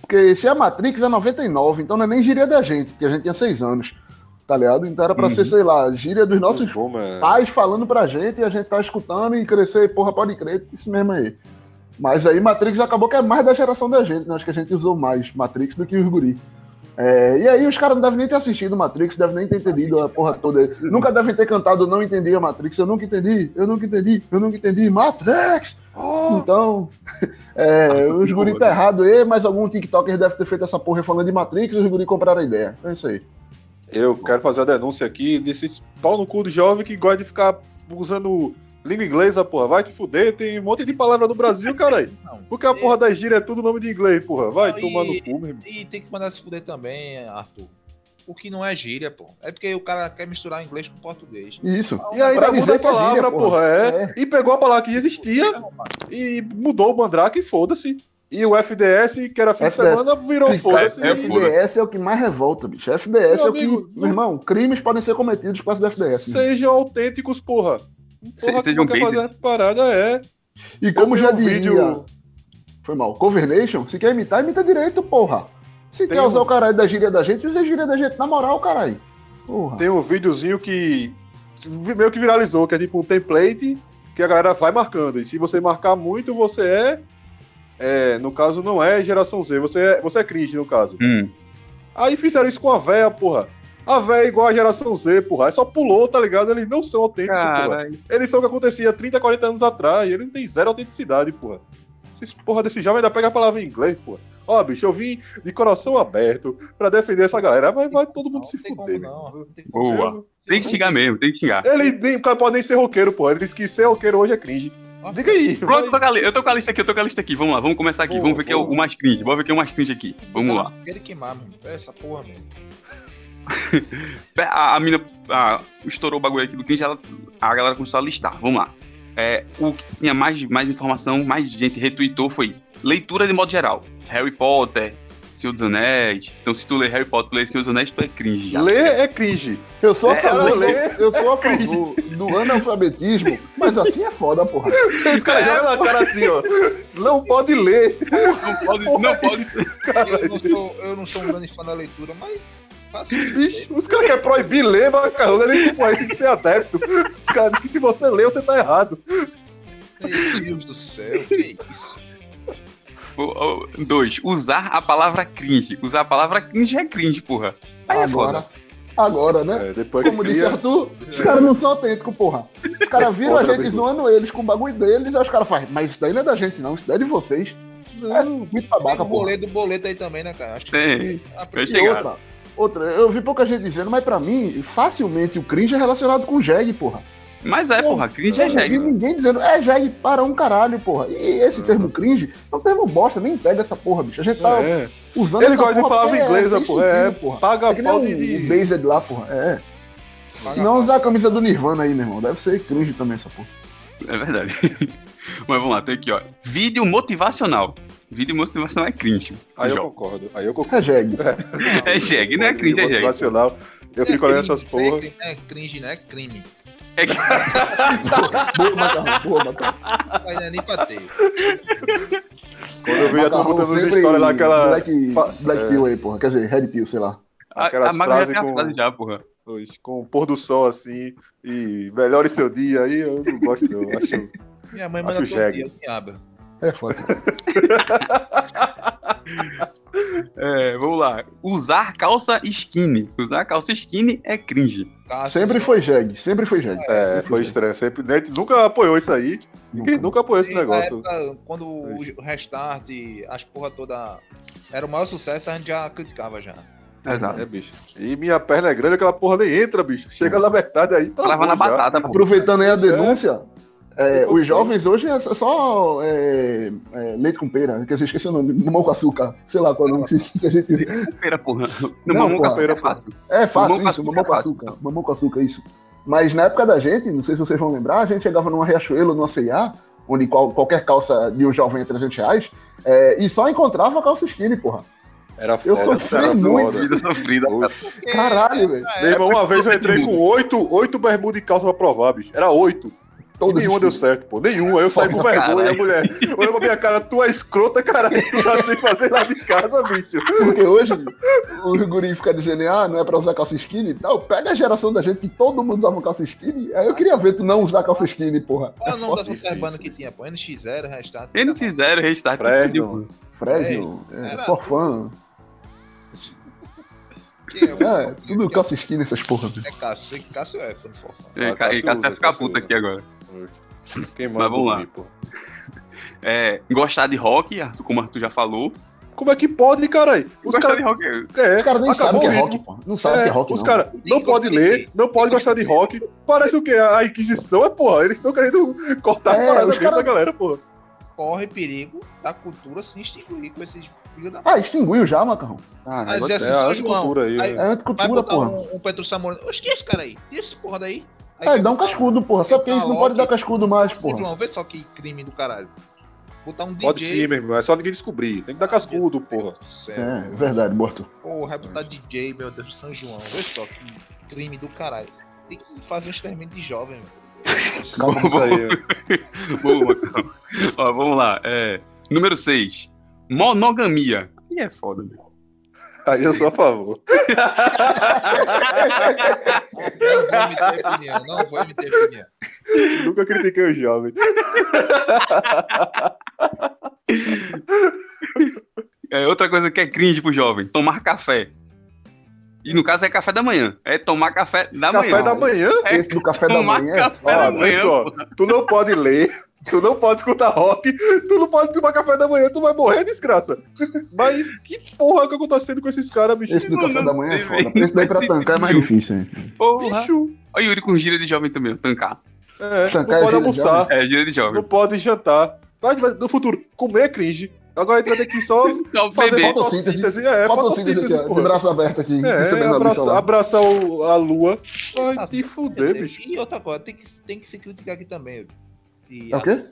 Porque se é Matrix é 99, então não é nem gíria da gente, porque a gente tinha seis anos. Tá ligado? Então era pra uhum. ser, sei lá, gíria dos nossos bom, pais falando pra gente e a gente tá escutando e crescer, porra, pode crer, isso mesmo aí. Mas aí Matrix acabou que é mais da geração da gente, né? Acho que a gente usou mais Matrix do que os guri. É, e aí os caras não devem nem ter assistido Matrix, devem nem ter entendido a porra toda. Nunca devem ter cantado Não Entendi a Matrix. Eu nunca entendi, eu nunca entendi, eu nunca entendi. Matrix! Oh! Então, é, os guri tá errado aí, mas algum TikToker deve ter feito essa porra falando de Matrix e os guri compraram a ideia. É isso aí. Eu quero fazer a denúncia aqui desses pau no cu do jovem que gosta de ficar usando língua inglesa, porra. Vai te fuder, tem um monte de palavra no Brasil, cara. Porque a porra da gíria é tudo nome de inglês, porra. Vai não, tomar no cu, mesmo. E tem que mandar se fuder também, Arthur. O que não é gíria, pô. É porque o cara quer misturar inglês com português. Isso. E aí ainda muda a palavra, é gíria, porra. É. é. E pegou a palavra que existia e mudou o mandrake e foda-se. E o FDS, que era fim FDS. de semana, virou foda-se. FDS é o que mais revolta, bicho. FDS meu é o que. Amigo, meu irmão, crimes podem ser cometidos por causa do FDS. Sejam autênticos, porra. Porra, Se, sejam bem. fazer parada é. E como já diria. Vídeo... Foi mal. Covernation, se quer imitar, imita direito, porra. Se Tem quer usar um... o caralho da gíria da gente, usa a gíria da gente na moral, caralho. Porra. Tem um videozinho que meio que viralizou, que é tipo um template que a galera vai marcando. E se você marcar muito, você é. é no caso, não é geração Z, você é, você é cringe, no caso. Hum. Aí fizeram isso com a véia, porra. A véia é igual a geração Z, porra. É só pulou, tá ligado? Eles não são autênticos, porra. Eles são o que acontecia 30, 40 anos atrás. Ele não tem zero autenticidade, porra. Vocês, porra, desse jovem ainda pega a palavra em inglês, porra. Ó, bicho, eu vim de coração aberto pra defender essa galera, mas vai todo mundo não, se fuder. Não, Boa. Tem que xingar mesmo, tem que xingar. Ele nem, pode nem ser roqueiro, porra. Ele disse que ser roqueiro hoje é cringe. Diga aí. Pronto, eu tô com a lista aqui, eu tô com a lista aqui. Vamos lá, vamos começar aqui. Boa, vamos ver quem é o mais cringe. Vamos ver quem é o mais cringe aqui. Vamos lá. Quero queimar, mano. Essa porra, mano. a, a mina a, estourou o bagulho aqui do cringe, ela, a galera começou a listar. Vamos lá. É, o que tinha mais, mais informação, mais gente retweetou foi leitura de modo geral. Harry Potter, Senhor dos Anéis. Então, se tu lê Harry Potter, lê Senhor dos Anéis, tu é cringe já. Ler é cringe. Eu sou a é, favor, ler, eu sou a favor do analfabetismo, mas assim é foda, porra. Os caras jogam na cara assim, ó. Não pode ler. Não pode, não pode ser. Eu não, sou, eu não sou um grande fã da leitura, mas Bicho, os caras querem proibir ler macarrão, nem tipo aí tem que ser adepto. Os caras dizem que se você ler, você tá errado. Meu Deus do céu, que é? Dois, usar a palavra cringe. Usar a palavra cringe é cringe, porra. Aí é agora, é Agora, né? É, depois Como disse Arthur, os caras não são autênticos, porra. Os caras é viram a gente zoando eles com o bagulho deles, aí os caras fazem, mas isso daí não é da gente, não, isso daí é de vocês. Não, é muito babaca, porra. boleto do boleto aí também, né, cara? Acho que tem. E outra, outra, eu vi pouca gente dizendo, mas pra mim, facilmente o cringe é relacionado com o Jeg, porra. Mas é, porra, cringe é jegue. Eu não vi ninguém dizendo, é jegue para um caralho, porra. E esse uhum. termo cringe é um termo bosta, nem pega essa porra, bicho. A gente tá é. usando Ele gosta de palavra inglesa, porra. É, porra. Paga é pau de... de... Based lá, porra. É. Paga não usar a camisa do Nirvana aí, meu irmão. Deve ser cringe também essa porra. É verdade. Mas vamos lá, tem aqui, ó. Vídeo motivacional. Vídeo motivacional é cringe. Aí eu concordo. Aí eu concordo. É jegue. É, é jegue, não é cringe, é jegue. Motivacional. Eu fico olhando essas porra. É cringe, não é crime. É que... boa, macarrão, boa, macarrão. Ainda nem patei. Quando eu vi a turma contando história lá, aquela. Black, Black é. Pill aí, porra. Quer dizer, Red Pill, sei lá. Aquelas a, a frases com. Frase já, porra. Com o pôr do sol assim. E melhore seu dia aí, eu não gosto, não. Acho. Minha mãe manda todo dia, abra. É foda. É, vamos lá. Usar calça skinny. Usar calça skinny é cringe. Sempre foi jegue, sempre foi jegue. É, foi, foi estranho. Sempre, nunca apoiou isso aí. Ninguém nunca apoiou esse negócio. Época, quando o restart, as porra toda era o maior sucesso, a gente já criticava já. Exato. É, bicho. E minha perna é grande, aquela porra nem entra, bicho. Chega na metade aí, tá Lava na batata, Aproveitando aí a denúncia, é, os jovens hoje é só é, é, leite com pera, que eu esqueci o nome, mamão com açúcar, sei lá qual é o nome que a gente. Pera, porra. Não, mamão com pera, é fácil. É fácil mamão isso, mamão com açúcar. Mamão com açúcar, isso. Mas na época da gente, não sei se vocês vão lembrar, a gente chegava numa Riachuelo, numa C&A, onde qual, qualquer calça de um jovem é 300 reais, é, e só encontrava calça skinny, porra. Era foda, eu sofri muito. Vida sofrida, Caralho, velho. Meu irmão, uma vez eu entrei com oito, oito bermudas de calça pra provar, bicho. Era oito. Todas nenhuma deu certo, pô. Nenhuma. Eu saí com vergonha, a mulher. Olha pra minha cara, tu é escrota, caralho. Tu tá sem fazer lá de casa, bicho. Porque hoje o guri fica dizendo, ah, não é pra usar calça skinny e tal. Pega a geração da gente que todo mundo usava calça skinny. Aí eu queria ver tu não usar calça skinny, porra. Qual é o nome das outras que tinha, pô? NX0, Restart. NX0, Restart. Fresno. Fresno. É, Forfan. É, tudo calça skinny, essas porra. É Cássio, sei que Cássio é quando for. É, ah, Cássio até ficar puto aqui agora. Quem Mas vamos lá. É, gostar de rock, Arthur, como o Arthur já falou. Como é que pode, caralho? Os caras de rock. É, os caras nem sabem que é rock, pô. Não sabem é, que é rock. Os caras não podem ler, não podem gostar de rock. Parece o quê? A Inquisição é, porra. Eles estão querendo cortar é, a parada cara... da galera, porra. Corre perigo da cultura se extinguir com esses ah, extinguiu já, Macarrão. Ah, ah já é a anticultura aí. aí é anticultura, porra. Um, um Petro Samora. É esse cara aí? E esse porra daí? Aí é, dá um cascudo, porra. Sabe que isso não pode dar cascudo mais, porra. João, vê só que crime do caralho. Botar um DJ. Pode sim, meu irmão. É só ninguém descobrir. Tem que dar cascudo, porra. É, verdade, morto. Porra, botar DJ, meu Deus, São João. Vê só que crime do caralho. Tem que fazer um experimento de jovem, meu. Calma isso aí. Boa, Ó, vamos lá. É, número 6. Monogamia. E é foda, meu. Aí eu sou a favor. não vou emitir opinião, não vou emitir opinião. Nunca critiquei o jovem. É outra coisa que é cringe pro jovem, tomar café. E no caso é café da manhã. É tomar café da café manhã. Café da manhã? É Esse do café da manhã é foda. Olha só, tu não pode ler, Tu não pode escutar rock, tu não pode tomar café da manhã, tu vai morrer, desgraça. Mas que porra que acontecendo com esses caras, bicho? Esse do café da manhã é foda. Esse daí pra tancar é mais difícil, hein? Porra. Bicho. Olha o Yuri com gira de jovem também, tancar. É, tancar não pode é almoçar. É, gira de jovem. Não pode jantar. Mas no futuro, comer é cringe. Agora a gente vai ter que só fazer fotossíntese. É, fotossíntese, aqui, ó, de braço aberto aqui. É, abraçar, abraçar a lua. Ai, ah, te fuder, bicho. E outra coisa, tem que, tem que se criticar aqui também. É o quê?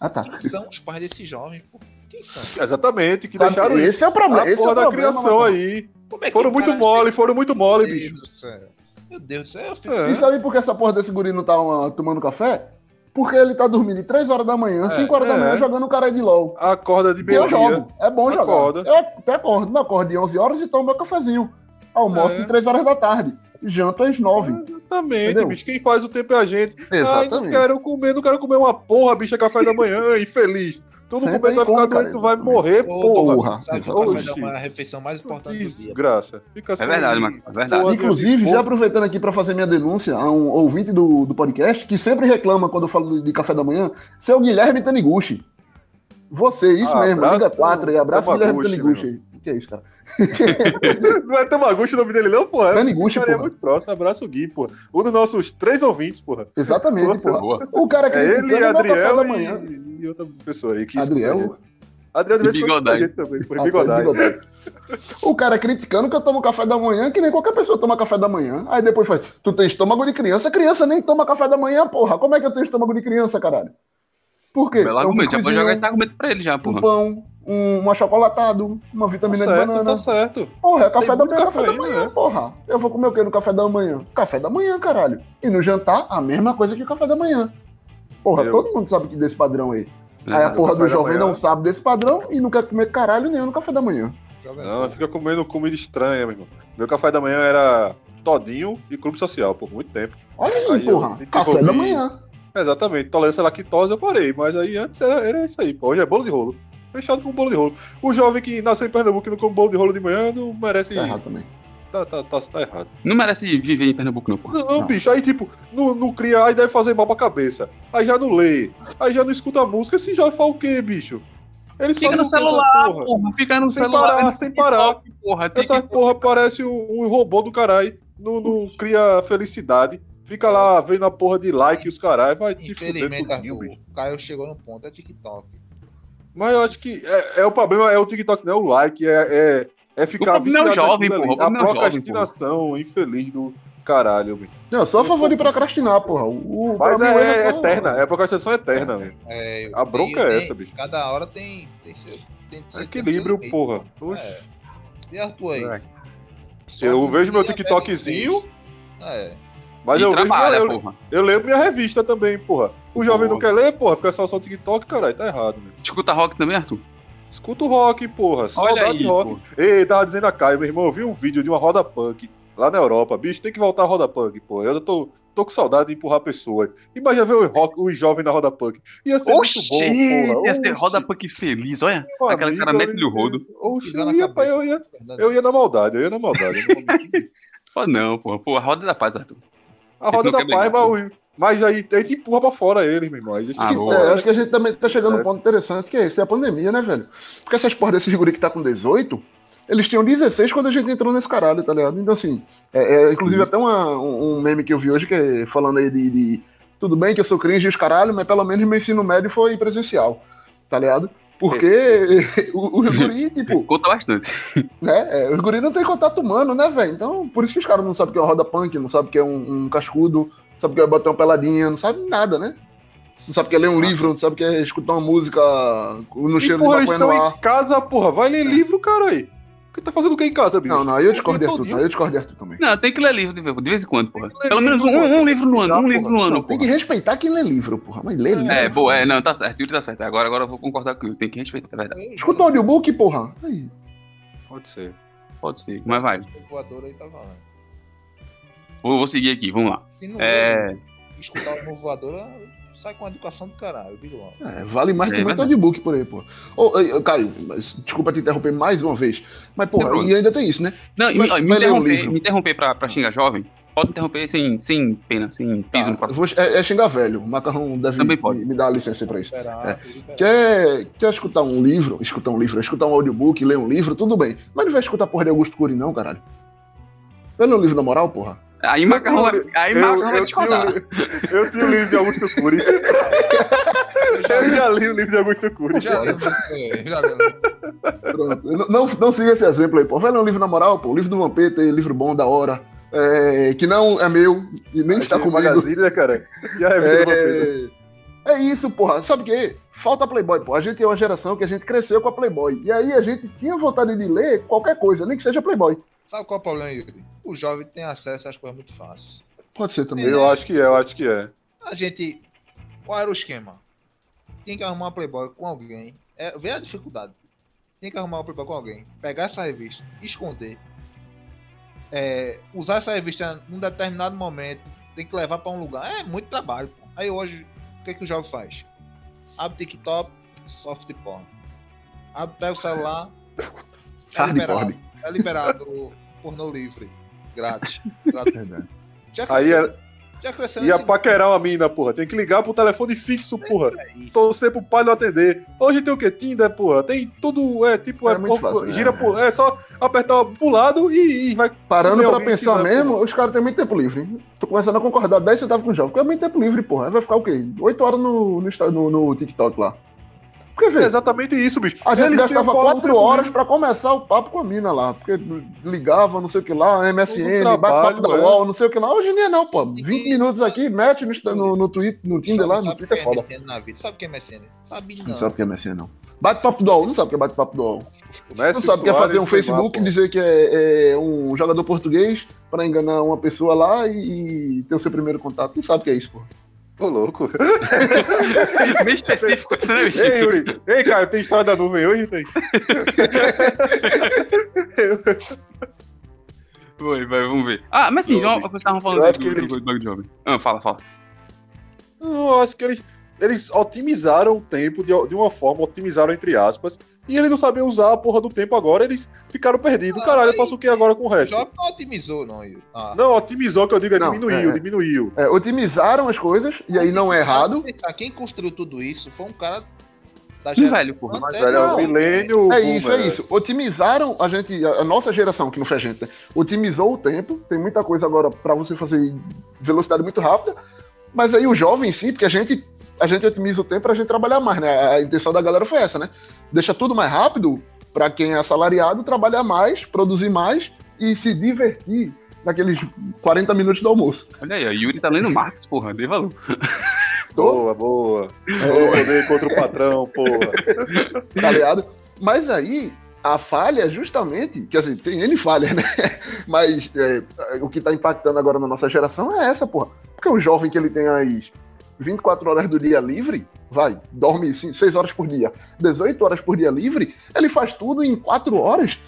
Ah, tá. São os pais desses jovens, pô. Quem são? Exatamente, que deixaram esse isso. é o problema. A esse porra é o da problema, criação aí. É foram muito mole, foram muito mole, Meu bicho. Deus do céu. Meu Deus do céu. É. E sabe por que essa porra desse guri não tá tomando café? Porque ele tá dormindo 3 horas da manhã, é, 5 horas é. da manhã, jogando cara de LOL. Acorda de meio Eu jogo. É bom Acorda. jogar. Eu até acordo. Não acordo de 11 horas e tomo meu cafezinho. Almoço é. de 3 horas da tarde janto às nove. Exatamente, Entendeu? bicho. Quem faz o tempo é a gente. Exatamente. Ai, não quero comer, não quero comer uma porra, bicha, café da manhã, infeliz. Tu não comer, tu vai ficar doente, tu vai morrer, porra. porra. Sabe, é a refeição mais importante Desgraça. do dia. Fica é verdade, mano. É verdade. Inclusive, já aproveitando aqui para fazer minha denúncia a um ouvinte do, do podcast que sempre reclama quando eu falo de café da manhã, seu Guilherme Taniguchi. Você, isso ah, mesmo, Liga 4 e abraço Guilherme Taniguchi que é isso, cara? não é Tamaguchi o nome dele, não, porra. Taniguchi, porra. É muito próximo. Abraço, Gui, porra. Um dos nossos três ouvintes, porra. Exatamente, porra. porra. O cara que é ele, Adriel da manhã. E, e outra pessoa aí. Que Adriel? Adriel de vez em quando também. Por bigodai. O cara criticando que eu tomo café da manhã, que nem qualquer pessoa toma café da manhã. Aí depois faz, tu tem estômago de criança? Criança nem toma café da manhã, porra. Como é que eu tenho estômago de criança, caralho? Por quê? Belo argumento, já vou jogar esse argumento pra ele já, porra. Um pão, um, um achocolatado, uma vitamina tá certo, de banana. Tá certo. Porra, é café da manhã, café da manhã, né? porra. Eu vou comer o quê no café da manhã? Café da manhã, caralho. E no jantar, a mesma coisa que o café da manhã. Porra, Eu... todo mundo sabe que desse padrão aí. É, aí a porra do jovem não sabe desse padrão e não quer comer caralho nenhum no café da manhã. Não, fica comendo comida estranha, meu irmão. Meu café da manhã era todinho e clube social, por muito tempo. Olha aí, aí porra. Eu, café da manhã. Exatamente. Tolerância à lactose eu parei, mas aí antes era, era isso aí, pô. Hoje é bolo de rolo. Fechado com bolo de rolo. O jovem que nasceu em Pernambuco e não come bolo de rolo de manhã não merece. Tá errado também. Tá, tá, tá, tá errado. Não merece viver em Pernambuco, não, pô. Não, não, bicho, aí tipo, não, não cria, aí deve fazer mal pra cabeça. Aí já não lê, aí já não escuta música. Esse jovem faz o quê, bicho? Eles Fica no celular, porra. porra. Fica no sem celular. Parar, sem parar, porra. Essa que... porra parece um, um, robô do caralho. Não, não cria felicidade. Fica lá vendo a porra de like e os caralho. Vai te fuder tudinho, bicho. O Caio chegou no ponto, é TikTok. Mas eu acho que é, é, o problema, é o TikTok, não é o like, é, é, é ficar viciado não é jovem, porra, A procrastinação jovem, infeliz do caralho, velho. Não, só a favor de procrastinar, porra. O, Mas é, é, é eterna, é a procrastinação eterna, velho. É, a bronca é essa, bicho. Cada hora tem, tem, seu, tem, tem Equilíbrio, tem porra. Oxi. É. E Arthur aí? Eu vejo meu TikTokzinho. É. Mas E eu, trabalha, vejo, eu, porra. eu leio minha revista também, porra. O jovem não quer ler, porra, fica só só TikTok, caralho, tá errado, meu. Escuta rock também, Arthur? Escuta o rock, porra. Saudade de rock. Ei, tava dizendo a Caio, meu irmão, eu vi um vídeo de uma roda punk lá na Europa. Bicho, tem que voltar a roda punk, porra. Eu tô, tô com saudade de empurrar pessoas. Imagina ver os, rock, os jovens na roda punk. Ia ser muito bom, porra. ia ser roda punk feliz, olha. meu aquela amigo, cara mete eu- no rodo. Oxi, Pisou eu ia, eu, ia, eu ia na maldade, eu ia na maldade. Fala, não, porra. Pô, a roda da paz, Arthur. A roda da mas, o- mas aí a gente empurra pra fora eles, meu irmão. Ah, boa. É, acho que a gente também tá chegando num ponto interessante, que é esse, é a pandemia, né, velho? Porque essas porra desses guri que tá com 18, eles tinham 16 quando a gente entrou nesse caralho, tá ligado? Então, assim, é, é, inclusive até uma- um, um meme que eu vi hoje, que é falando aí de, de tudo bem que eu sou cringe e os caralho, mas pelo menos meu ensino médio foi presencial, tá ligado? Porque o, o guri, tipo, Conta bastante. né? É, os guri não tem contato humano, né, velho? Então, por isso que os caras não sabem o que é uma roda punk, não sabem o que é um, um cascudo, não sabem o que é botar uma peladinha, não sabem nada, né? Não sabe o que é ler um livro, não sabe o que é escutar uma música no E, cheiro porra, de eles maconha no estão ar. em casa, porra. Vai ler livro, cara aí. O que tá fazendo o que em casa, bicho? Não, não, eu discordo de Arthur, eu discordo de Arthur também. Não, tem que ler livro de vez de vez em quando, porra. Pelo menos um, um livro no ano, um livro no ano, Não, tem que respeitar quem lê livro, porra. Mas lê livro. É, boa, é, não, tá certo, Yuri tá certo. Agora, agora eu vou concordar com o Yuri, tem que respeitar, é verdade. Escuta o audiobook, porra. Aí. Pode ser. Pode ser, mas vai. O voador aí tá valendo. Vou, vou seguir aqui, vamos lá. Se não É. escutar o voador, sai com a educação do caralho, eu digo logo. É, vale mais É que muito audiobook por aí, porra. Ô, ô, ô, Caio, mas desculpa te interromper mais uma vez. Mas, porra, e ainda tem isso, né? Não, Mas me, me um interromper, livro. me interromper pra, pra xingar jovem, pode interromper sem, sem pena, sem piso Tá, no vou, é, é xingar velho. O Macarrão deve Também pode. me, me dar a licença pra isso. Liberar, É. Quer, quer escutar um livro, escutar um livro, escutar um audiobook, ler um livro, tudo bem. Mas não vai escutar porra de Augusto Cury, não, caralho. Vai ler um livro da moral, porra? Aí Macarrão vai, aí Eu, Macarrão vai eu, tinha, o- eu tinha o livro de Augusto Cury. eu já li o livro de Augusto Cury. Já é, já. Pronto. Não, não, não siga esse exemplo aí, pô. Vai ler um livro na moral, pô. O livro do Vampeta, livro bom, da hora. É, que não é meu e nem está Achei comigo. Magazine, né, cara? E a revista do Vampiro? É, isso, porra. Sabe o quê? Falta Playboy, pô. A gente é uma geração que a gente cresceu com a Playboy. E aí a gente tinha vontade de ler qualquer coisa, nem que seja Playboy. Sabe qual é o problema, Yuri? O jovem tem acesso às coisas muito fáceis. Pode ser também. Eu acho que é, eu acho que é. A gente. Qual era o esquema? Tinha que arrumar uma Playboy com alguém. É, vê a dificuldade. Tinha que arrumar uma Playboy com alguém. Pegar essa revista, esconder. É, usar essa revista num determinado momento. Tem que levar pra um lugar. É muito trabalho. Pô. Aí hoje, o que, que o jovem faz? Abre TikTok, soft porn. Abre, pega o celular. É Hard liberado, é liberado o pornô livre. Grátis. Grátis. Aí é, ia nesse paquerar uma mina, porra. Tem que ligar pro telefone fixo, porra. aí. Torcer pro pai não atender. Hoje tem o que? Tinder, porra. Tem tudo, é tipo, É é, muito porra, fácil, né? gira por. É só apertar pro lado e, e vai. Parando pra pensar se quiser, mesmo, porra. os caras têm muito tempo livre. Tô começando a concordar 10 centavos com o jovem, porque é muito tempo livre, porra. Aí vai ficar o quê? 8 horas no, no, no, no TikTok lá. Porque, É vê, exatamente isso, bicho. a gente Eles gastava tinham fora 4 tempo horas pra começar o papo com a mina lá. Porque ligava, não sei o que lá, MSN, bate-papo da trabalho, é. UOL, não sei o que lá. Hoje em dia não, pô. 20 minutos aqui, mete no, no, no, Twitter, no Tinder lá, no Twitter é que foda. Sabe o que é MSN? Sabe não. Não sabe o que é MSN, não. Bate-papo do UOL, não sabe o que é bate-papo do UOL. Não sabe o que é fazer um Facebook e dizer que é, é um jogador português pra enganar uma pessoa lá e, e ter o seu primeiro contato. Não sabe o que é isso, pô. Ô, louco. Bem específico, né, bicho? Ei, Yuri. Ei, Caio, tem história da nuvem hoje? Tem. Vai, vai, vamos ver. Ah, mas assim, vocês estavam falando Eu do, eles- do Bug Jovem. Ah, fala, fala. Eu acho que eles, eles otimizaram o tempo de, de uma forma, otimizaram entre aspas, e eles não sabiam usar a porra do tempo agora, eles ficaram perdidos. Caralho, eu faço o que agora com o O resto? jovem não otimizou, não, Yuri. Ah. Não, otimizou, que eu digo, é Não, diminuiu, é. diminuiu. É, otimizaram as coisas, e aí não é errado. Pensar, Quem construiu tudo isso foi um cara da geração velho, porra. Mas, anterior. velho, é o milênio. É isso, é isso. Otimizaram a gente, a nossa geração, que não foi a gente, né? Otimizou o tempo. Tem muita coisa agora pra você fazer em velocidade muito rápida. Mas aí o jovem em si, porque a gente, a gente otimiza o tempo pra gente trabalhar mais, né? A intenção da galera foi essa, né? Deixa tudo mais rápido pra quem é assalariado trabalhar mais, produzir mais e se divertir naqueles 40 minutos do almoço. Olha aí, o Yuri tá lendo Marcos, porra, dê valor. Tô, Boa, boa. é, contra o patrão, porra. tá ligado? Mas aí, a falha, justamente, que assim, tem N falha, né? Mas é, o que tá impactando agora na nossa geração é essa, porra. Porque o jovem que ele tem as 24 horas do dia livre, vai, dorme 6 horas por dia, 18 horas por dia livre, ele faz tudo em 4 horas.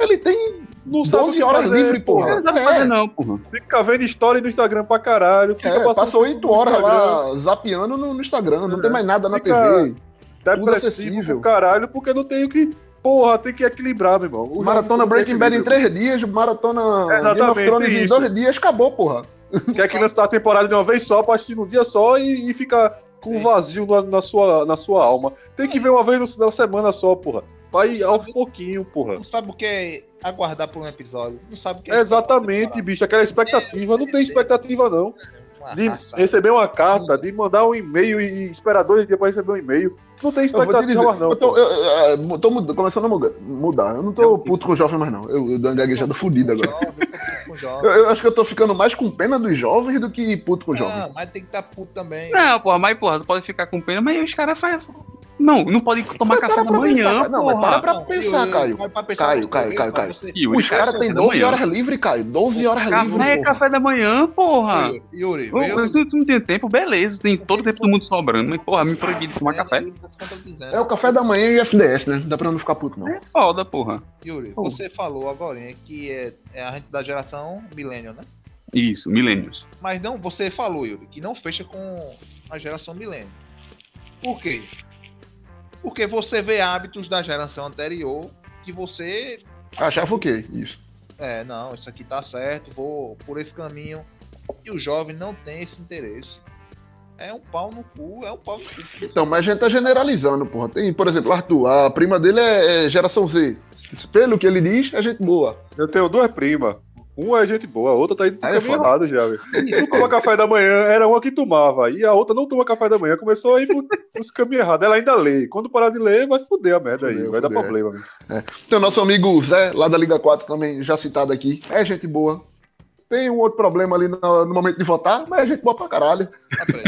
Ele tem não 12 horas fazer, livre, porra. Não sabe é. fazer, não, porra. Fica vendo história no Instagram pra caralho. Fica é, passa 8 horas lá zapeando no, no Instagram, não é. tem mais nada na TV. Depressivo pro caralho, porque não tem o que Porra, tem que equilibrar, meu irmão. O maratona Breaking Bad em três dias, maratona Game of Thrones em dois dias, acabou, porra. Quer que lançar a temporada de uma vez só pra assistir num dia só e, e fica com vazio na, na, sua, na sua alma. Tem que ver uma vez na semana só, porra. Vai aos pouquinho, porra. Não sabe o que é aguardar por um episódio. Não sabe o que é. Exatamente, bicho. Aquela expectativa. Não tem expectativa, não. De receber uma carta, de mandar um e-mail e esperar dois dias pra receber um e-mail. Não tem expectativa dizer, não. Eu tô, eu, eu, tô mud começando a mudar. Eu não tô puto com o jovem mais, não. Eu, eu dou uma gaguejada fodida agora. Eu, eu, acho que eu tô ficando mais com pena dos jovens do que puto com o jovem. Não, mas tem que estar tá puto também. Não, porra, mas porra, tu pode ficar com pena, mas os caras fazem não, não pode tomar mas café da manhã. Pensar, não, mas para pra pensar, Caio. Caio, Caio, Caio, Caio. Os caras têm 12 horas livre, Caio. 12 horas livre. Café é café da manhã, porra. Yuri, Yuri. Se tu não tem tempo, beleza. Tem todo o tempo do mundo sobrando. Mas, porra, me proibir de tomar café. É o café da manhã e FDS, né? Dá pra não ficar puto, não. É foda, porra. Yuri, você falou agora que é, é a gente da geração millennial, né? Isso, millennials. Mas não, você falou, Yuri, que não fecha com a geração millennial. Por quê? Porque você vê hábitos da geração anterior que você. Achava o quê? Isso. É, não, isso aqui tá certo, vou por esse caminho. E o jovem não tem esse interesse. É um pau no cu, é um pau no cu. Então, mas a gente tá generalizando, porra. Tem, por exemplo, Arthur, a prima dele é, é geração Z. Pelo que ele diz, é gente boa. Eu tenho duas primas. Uma é gente boa, a outra tá indo pro é caminho errado já, velho. Não toma café da manhã, era uma que tomava. E a outra não toma café da manhã, começou a ir pro, pros caminhos errados. Ela ainda lê. Quando parar de ler, vai foder a merda aí, vai dar problema. É. Tem o nosso amigo Zé, lá da Liga 4, também já citado aqui. É gente boa. Tem um outro problema ali no, no momento de votar, mas é gente boa pra caralho.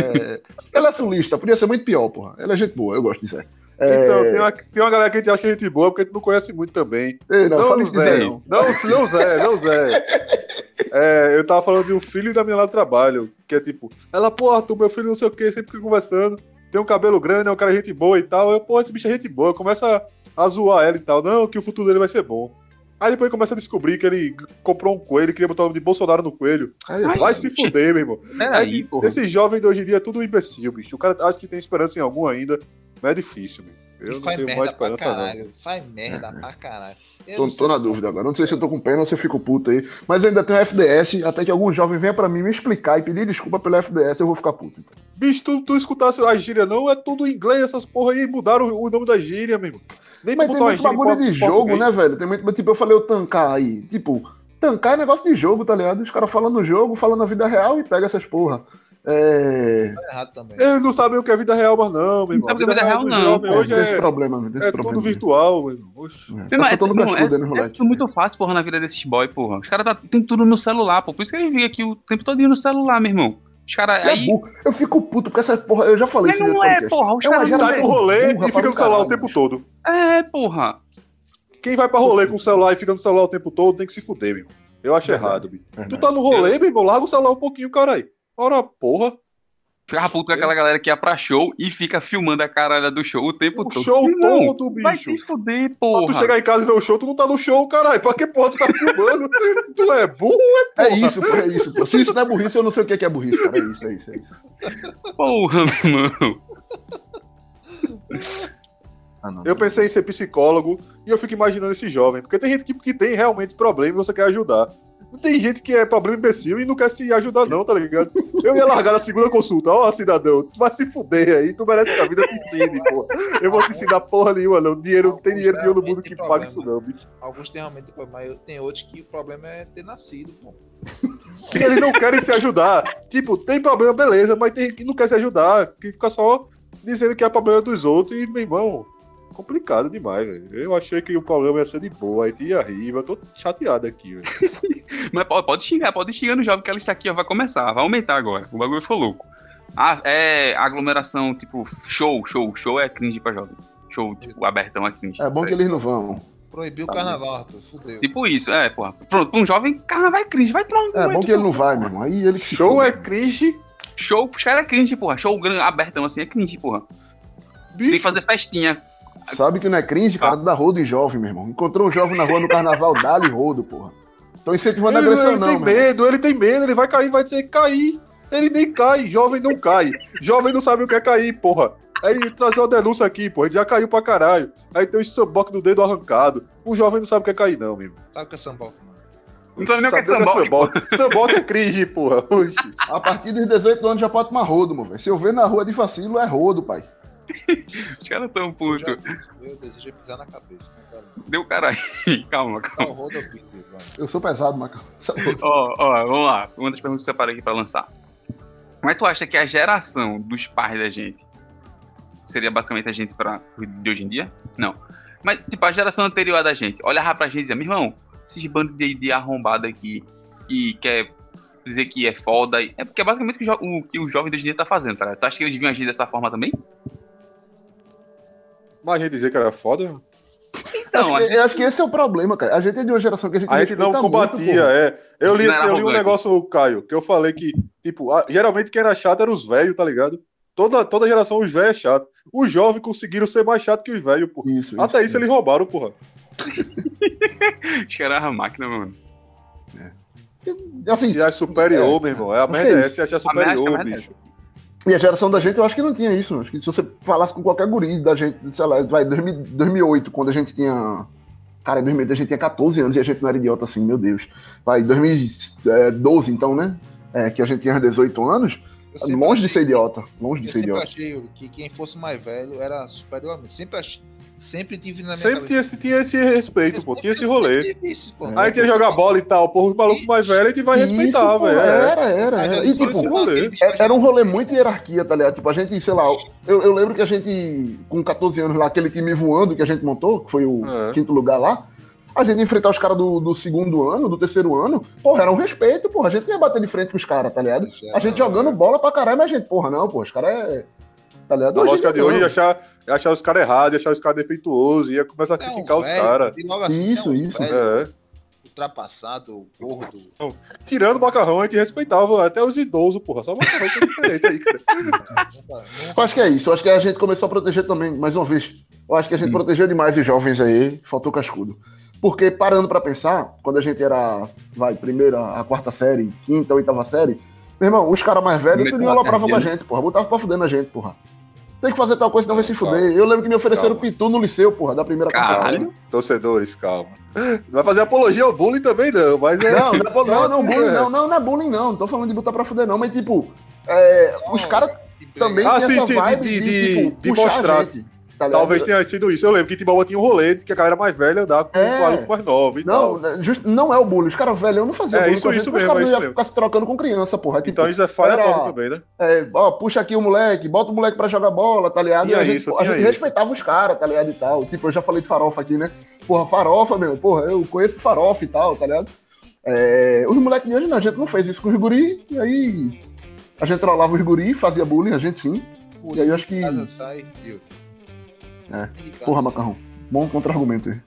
É, ele é sulista, podia ser muito pior, porra. Ele é gente boa, eu gosto de Zé. Então, é... tem, uma, tem uma galera que a gente acha que é gente boa, porque a gente não conhece muito também. Ei, não, não, Zé, não. Não, não, Zé, não, Zé. É, eu tava falando de um filho da minha lá do trabalho, que é tipo, ela, porra, tu, meu filho não sei o que, sempre fica conversando, tem um cabelo grande, é um cara gente boa e tal. Eu, porra, esse bicho é gente boa, começa a zoar ela e tal. Não, que o futuro dele vai ser bom. Aí depois começa a descobrir que ele comprou um coelho, queria botar o nome de Bolsonaro no coelho. Ai, vai se fuder, meu irmão. Aí, esse jovem de hoje em dia é tudo imbecil, bicho. O cara acha que tem esperança em algum ainda. Mas é difícil, meu. Eu não tenho mais esperança, não. Faz merda pra caralho. Tô, tô, na dúvida agora. Não sei se eu tô com pena ou se eu fico puto aí. Mas ainda tem o FDS, até que algum jovem venha pra mim me explicar e pedir desculpa pelo FDS, eu vou ficar puto. Então. Bicho, tu, tu escutasse a gíria, não? É tudo inglês, essas porra aí. Mudaram o, nome da gíria, mesmo. Nem Mas tem muito bagulho de jogo, né, velho? Tem muito. Tipo, eu falei o tancar aí. Tipo, tancar é negócio de jogo, tá ligado? Os caras falam no jogo, falam na vida real e pega essas porra. É... Tá Eles não sabem o que é vida real, mas não, meu irmão. Não que é vida real, não. É, hoje é, esse problema, esse é problema, tudo virtual, meu irmão. É, tá faltando não, é, dele, é, é muito fácil, porra, na vida desses boy, porra. Os caras tá, tem tudo no celular, pô. Por isso que eles vêm aqui o tempo todo no celular, meu irmão. Os caras aí. eu fico puto porque essa porra. Eu já falei isso no é, porra. Os caras saem pro rolê e fica no celular o tempo todo. É, porra. Quem vai pra rolê com o celular e fica no celular o tempo todo tem que se fuder, meu irmão. Eu acho errado, bicho. Tu tá no rolê, meu irmão, larga o celular um pouquinho, caralho. Ora, porra. Ficava puto com aquela galera que ia pra show e fica filmando a caralha do show o tempo o todo. O show todo, bicho. Vai se fuder, porra. Pra tu chegar em casa e ver o show, tu não tá no show, caralho. Pra que porra tu tá filmando? tu é burro, é porra. É isso, pô, é isso. Pô. Se isso não é burrice, eu não sei o que é burrice, cara. É isso, é isso, é isso. Porra, meu irmão. Ah, não, eu pensei em ser psicólogo e eu fico imaginando esse jovem. Porque tem gente que, que tem realmente problema e você quer ajudar. Tem gente que é problema imbecil e não quer se ajudar, não, tá ligado? Eu ia largar na segunda consulta. Ó, oh, cidadão, tu vai se fuder aí, tu merece que a vida te ensine, pô. Eu vou te ensinar porra nenhuma, não. Dinheiro, não tem dinheiro nenhum no mundo que pague isso, não, bicho. Alguns têm realmente mas tem outros que o problema é ter nascido, pô. Eles não querem se ajudar. Tipo, tem problema, beleza, mas tem gente que não quer se ajudar, que fica só dizendo que é problema dos outros e, meu irmão, complicado demais, velho. Eu achei que o problema ia ser de boa, aí tinha eu tô chateado aqui, velho. Mas pode, xingar, pode xingar no jogo que ela está aqui, ó, vai começar, vai aumentar agora. O bagulho foi louco. Ah, é aglomeração, tipo, show, show, show é cringe pra jovem. Show, tipo, abertão é cringe. É bom que eles não vão. Proibiu o tá carnaval, Arthur. Fudeu. Tipo isso, é, porra. Pronto, um jovem, carnaval é cringe. Vai tomar um É bom que ele não vai, meu irmão. Aí ele Show é cringe. Show, os caras é cringe, porra. Show grande, abertão assim é cringe, porra. Bicho. Tem que fazer festinha. Sabe que não é cringe, cara, dá rodo em jovem, meu irmão. Encontrou um jovem na rua no carnaval, dá-lhe rodo, porra. Tô incentivando ele, a agressão, ele não. Ele tem medo, ele tem medo, ele vai cair, vai dizer cair. Ele nem cai, jovem não cai. Jovem não sabe o que é cair, porra. Aí trazer uma denúncia aqui, pô. Ele já caiu pra caralho. Aí tem o samboque do dedo arrancado. O jovem não sabe o que é cair, não, meu. Sabe o que é samboque, mano? Não sabe nem o que é samboque. Samboque é cringe, porra. Oxi. A partir dos 18 anos já pode tomar rodo, mano. Se eu ver na rua de vacilo, é rodo, pai. Os caras tão putos. Eu pisar na cabeça, né, cara? Deu caralho. calma, calma. Eu sou pesado, Macau. Ó, ó, vamos lá. Uma das perguntas que eu separei aqui pra lançar. Mas tu acha que a geração dos pais da gente seria basicamente a gente pra, de hoje em dia? Não. Mas, tipo, a geração anterior da gente olhava pra gente e dizia, meu irmão, esses bandos de, de arrombado aqui que quer dizer que é foda. É porque é basicamente o, o que o jovem de hoje em dia tá fazendo, tá? Tu acha que eles deviam agir dessa forma também? Mas a gente dizer que era foda? Então, acho, que, gente... acho que esse é o problema, cara. A gente é de uma geração que a gente A gente não combatia, muito, é. Eu li, eu li um negócio, Caio, que eu falei que, tipo, geralmente quem era chato era os velhos, tá ligado? Toda, toda geração, os velhos é chato. Os jovens conseguiram ser mais chato que os velhos, porra. Isso, Até isso, isso eles roubaram, porra. Acho que era a máquina, mano. É. Assim, se acha superior, é, meu irmão. É a merda é, se achar superior, bicho. E a geração da gente, eu acho que não tinha isso. Acho que se você falasse com qualquer guri da gente, sei lá, vai, 2008, quando a gente tinha. Cara, em 2008 a gente tinha 14 anos e a gente não era idiota assim, meu Deus. Vai, 2012, então, né? É, que a gente tinha 18 anos. Longe de ser idiota. Longe de ser idiota. Eu achei que quem fosse mais velho era superior a mim. Sempre achei. Sempre tive na minha Sempre tinha, tinha esse respeito, pô. Tinha esse rolê. Isso, pô. Aí tinha jogar bola e tal, pô. Os malucos mais velhos, a gente vai respeitar, velho. Era, era, era. E tipo, era um rolê muito hierarquia, tá ligado? Tipo, a gente, sei lá, eu, eu lembro que a gente, com 14 anos lá, aquele time voando que a gente montou, que foi o é. quinto lugar lá, a gente enfrentar os caras do, do, segundo ano, do terceiro ano, porra, era um respeito, porra. A gente ia bater de frente com os caras, tá ligado? A gente jogando bola pra caralho, mas a gente, porra, não, porra, os caras é. Tá ligado? A lógica de hoje é achar, é achar os caras errados, achar os caras defeituosos, ia começar a criticar os caras. Assim, isso, isso. é. Ultrapassado, gordo. Não, tirando o macarrão, a gente respeitava até os idosos, porra. Só o macarrão que é diferente aí, cara. Eu acho que é isso. Eu acho que a gente começou a proteger também, mais uma vez. Eu acho que a gente hum. protegeu demais os jovens aí, faltou cascudo. Porque parando para pensar, quando a gente era, vai, primeira, a quarta série, quinta, oitava série, meu irmão, os caras mais velhos, tudo aloprava pra gente, porra. Botava pra fuder na gente, porra. Tem que fazer tal coisa, não vai se fuder. Eu lembro que me ofereceram calma. pitu no liceu, porra, da primeira Caralho. Torcedores, calma. Não vai fazer apologia ao bullying também, não, mas é. Não, não, é, não, não, bullying, não, não, não é bullying, não. Não tô falando de botar pra fuder, não, mas tipo, é, os caras também ah, sim, sim, de, de, de, de, tipo, mostrar. Tá Talvez tenha sido isso. Eu lembro que Timbaúba tinha um rolê que a galera mais velha andava com é... um aluno mais novo e não, tal. Just, não é o bullying. Os caras velhos eu não fazia é, bullying. Isso, isso mesmo, os caras é iam ficar se trocando com criança, porra. Tipo, então isso é falha era, nossa também, né? É, ó, puxa aqui o moleque, bota o moleque pra jogar bola, tá ligado? Tinha a gente, isso, a gente respeitava os caras, tá ligado? E tal. Tipo, eu já falei de farofa aqui, né? Porra, farofa, meu. Porra, eu conheço farofa e tal, tá ligado? É, os moleques de hoje, não, a gente não fez isso com os guri, e aí a gente trollava os guri, fazia bullying, a gente sim. e aí eu acho que. Sai, é. Porra, macarrão. Bom contra-argumento aí.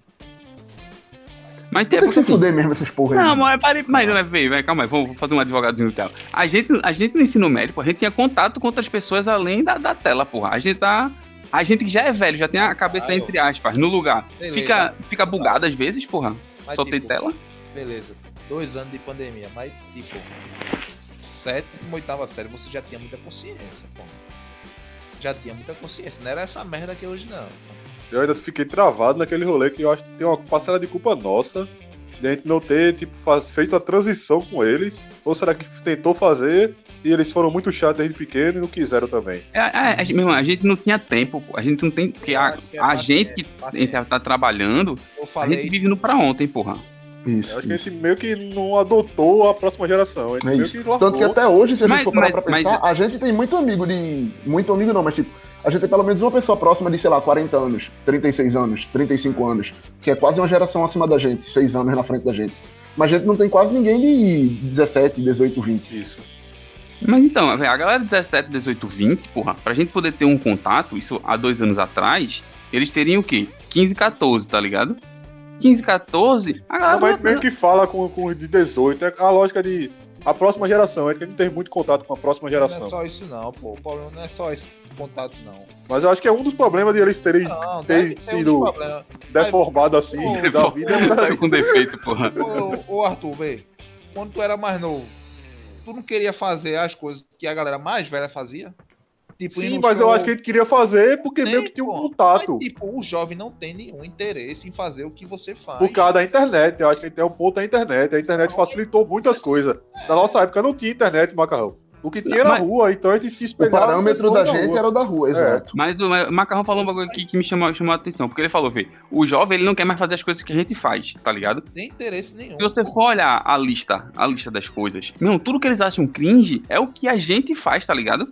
Mas tem, tem que se fuder mesmo essas porra aí. Não, mas pare, mas, mas, calma aí, vamos fazer um advogadozinho tela. A gente, a gente no ensino médio, a gente tinha contato com outras pessoas além da, da tela, porra. A gente tá. A gente que já é velho, já tem a cabeça, ah, entre aspas, no lugar. Fica, fica bugado às vezes, porra. Mas, Só tipo, tem tela. Beleza. Dois anos de pandemia, mas tipo. Sétima, oitava série, você já tinha muita consciência, porra já tinha muita consciência. Não era essa merda que hoje não. Eu ainda fiquei travado naquele rolê que eu acho que tem uma parcela de culpa nossa de a gente não ter tipo, feito a transição com eles. Ou será que tentou fazer e eles foram muito chatos desde pequeno e não quiseram também? É, é, a, meu, a gente não tinha tempo, a gente não tem. Porque a, é a gente que a gente tá trabalhando, a gente vive no pra ontem, porra. Isso, eu acho isso. que a gente meio que não adotou a próxima geração. A gente é que Tanto que até hoje, se a gente mas, for parar mas, pra pensar, mas... a gente tem muito amigo de. Muito amigo não, mas tipo, a gente tem pelo menos uma pessoa próxima de, sei lá, 40 anos, 36 anos, 35 anos, que é quase uma geração acima da gente, 6 anos na frente da gente. Mas a gente não tem quase ninguém de 17, 18, 20. Isso. Mas então, a galera de 17, 18, 20, porra, pra gente poder ter um contato, isso há dois anos atrás, eles teriam o quê? 15, 14, tá ligado? 15, 14, a galera. Não, mas meio que fala com, com de 18. É a lógica de. A próxima geração, é que a gente tem muito contato com a próxima geração. Não é só isso não, pô. O problema não é só esse contato, não. Mas eu acho que é um dos problemas de eles terem não, ter sido um deformado assim da vida. É com defeito, porra. Ô, ô Arthur, vê. Quando tu era mais novo, tu não queria fazer as coisas que a galera mais velha fazia? Tipo, Sim, mas show... eu acho que a gente queria fazer porque tem, meio que tinha um contato. Mas, tipo, o jovem não tem nenhum interesse em fazer o que você faz. Por causa da internet. Eu acho que a gente tem um ponto da internet. A internet facilitou muitas coisas. É. Na nossa época não tinha internet, Macarrão. O que tinha na rua, então a gente se espelhava. O parâmetro da gente rua. era o da rua, é. exato. Mas o Macarrão falou um bagulho aqui que me chamou, chamou a atenção, porque ele falou, vê, o jovem ele não quer mais fazer as coisas que a gente faz, tá ligado? Tem interesse nenhum. Se você for olhar a lista, a lista das coisas, não, tudo que eles acham cringe é o que a gente faz, tá ligado?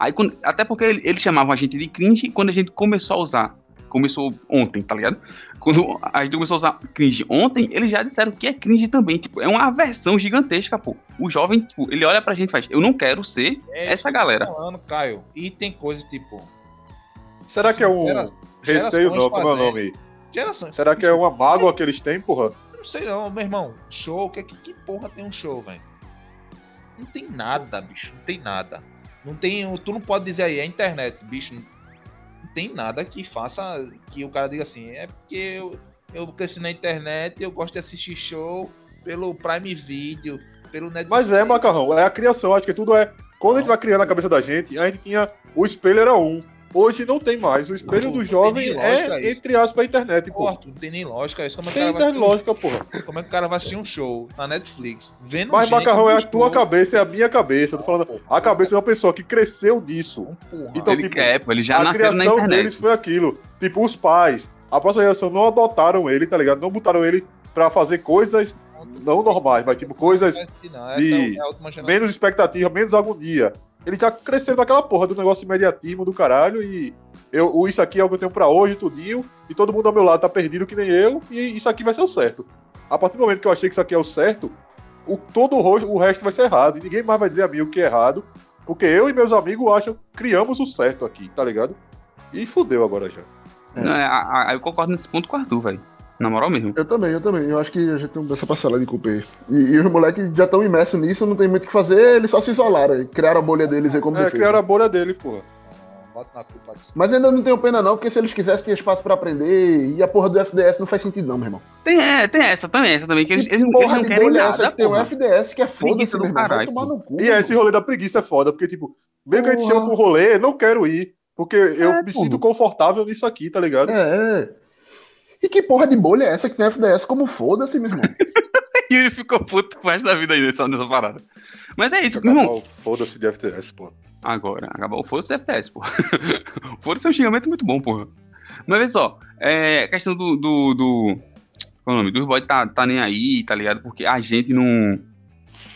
Aí, quando, até porque eles chamavam a gente de cringe quando a gente começou a usar. Começou ontem, tá ligado? Quando a gente começou a usar cringe ontem, eles já disseram que é cringe também. Tipo, é uma aversão gigantesca, pô. O jovem, tipo, ele olha pra gente e faz: Eu não quero ser é, essa galera. Falando, Caio. E tem coisa tipo. Será que é um Gera, receio, não? Como é o nome? Gerações. Será que é uma mágoa que eles têm, porra? Não sei não, meu irmão. Show, que, que porra tem um show, velho? Não tem nada, bicho. Não tem nada. Não tem. Tu não pode dizer aí, é internet, bicho. Não tem nada que faça. Que o cara diga assim, é porque eu, eu cresci na internet eu gosto de assistir show pelo Prime Video, pelo Netflix. Mas é, Macarrão, é a criação. Acho que tudo é. Quando a gente vai criando a cabeça da gente, a gente tinha. O espelho era um. Hoje não tem mais. O espelho não, do jovem é, entre aspas, a internet, pô. Não tem nem lógica isso. Como é tem tem lógica, porra. Como é que o cara vai assistir um show na Netflix? Vendo Mas, Macarrão, é a tua cabeça, é a minha cabeça. Eu tô falando a cabeça de uma pessoa que cresceu disso. Então, ele tipo, quer, pô, ele já a criação deles foi aquilo. Tipo, os pais, a próxima geração não adotaram ele, tá ligado? Não botaram ele pra fazer coisas não normais, mas tipo, coisas de é menos expectativa, menos agonia ele já cresceu naquela porra do negócio imediatismo do caralho e eu, isso aqui é o que eu tenho pra hoje, tudinho, e todo mundo ao meu lado tá perdido que nem eu, e isso aqui vai ser o certo. A partir do momento que eu achei que isso aqui é o certo, o, todo o, o resto vai ser errado, e ninguém mais vai dizer a mim o que é errado, porque eu e meus amigos acham criamos o certo aqui, tá ligado? E fudeu agora já. É. Não, é, eu concordo nesse ponto com o Arthur, velho. Na moral mesmo. Eu também, eu também. Eu acho que a gente tem essa parcela de culpa aí. E, e os moleques já estão imersos nisso, não tem muito o que fazer, eles só se isolaram. Criaram a bolha deles aí como É, criaram a bolha dele, porra. Mas ainda não tenho pena não, porque se eles quisessem ter espaço pra aprender, e a porra do FDS não faz sentido não, meu irmão. Tem, é, tem essa também, essa também, que eles, eles, porra eles não querem nada, essa que tem um FDS que é foda-se, meu irmão, vai tomar no cu. E esse rolê da preguiça é foda, porque tipo, mesmo que a gente chama pro rolê, não quero ir, porque eu é, me porra. sinto confortável nisso aqui, tá ligado? É, é. E que porra de bolha é essa que tem FDS? Como foda-se, meu irmão. e ele ficou puto com o resto da vida aí nessa, nessa parada. Mas é isso, irmão. Foda-se de FDS, pô. Agora, acabou o foda-se FDS, pô. foda-se é um xingamento muito bom, porra. Mas olha só, é, a questão do. do, do qual é o nome? Dos boys tá, tá nem aí, tá ligado? Porque a gente não.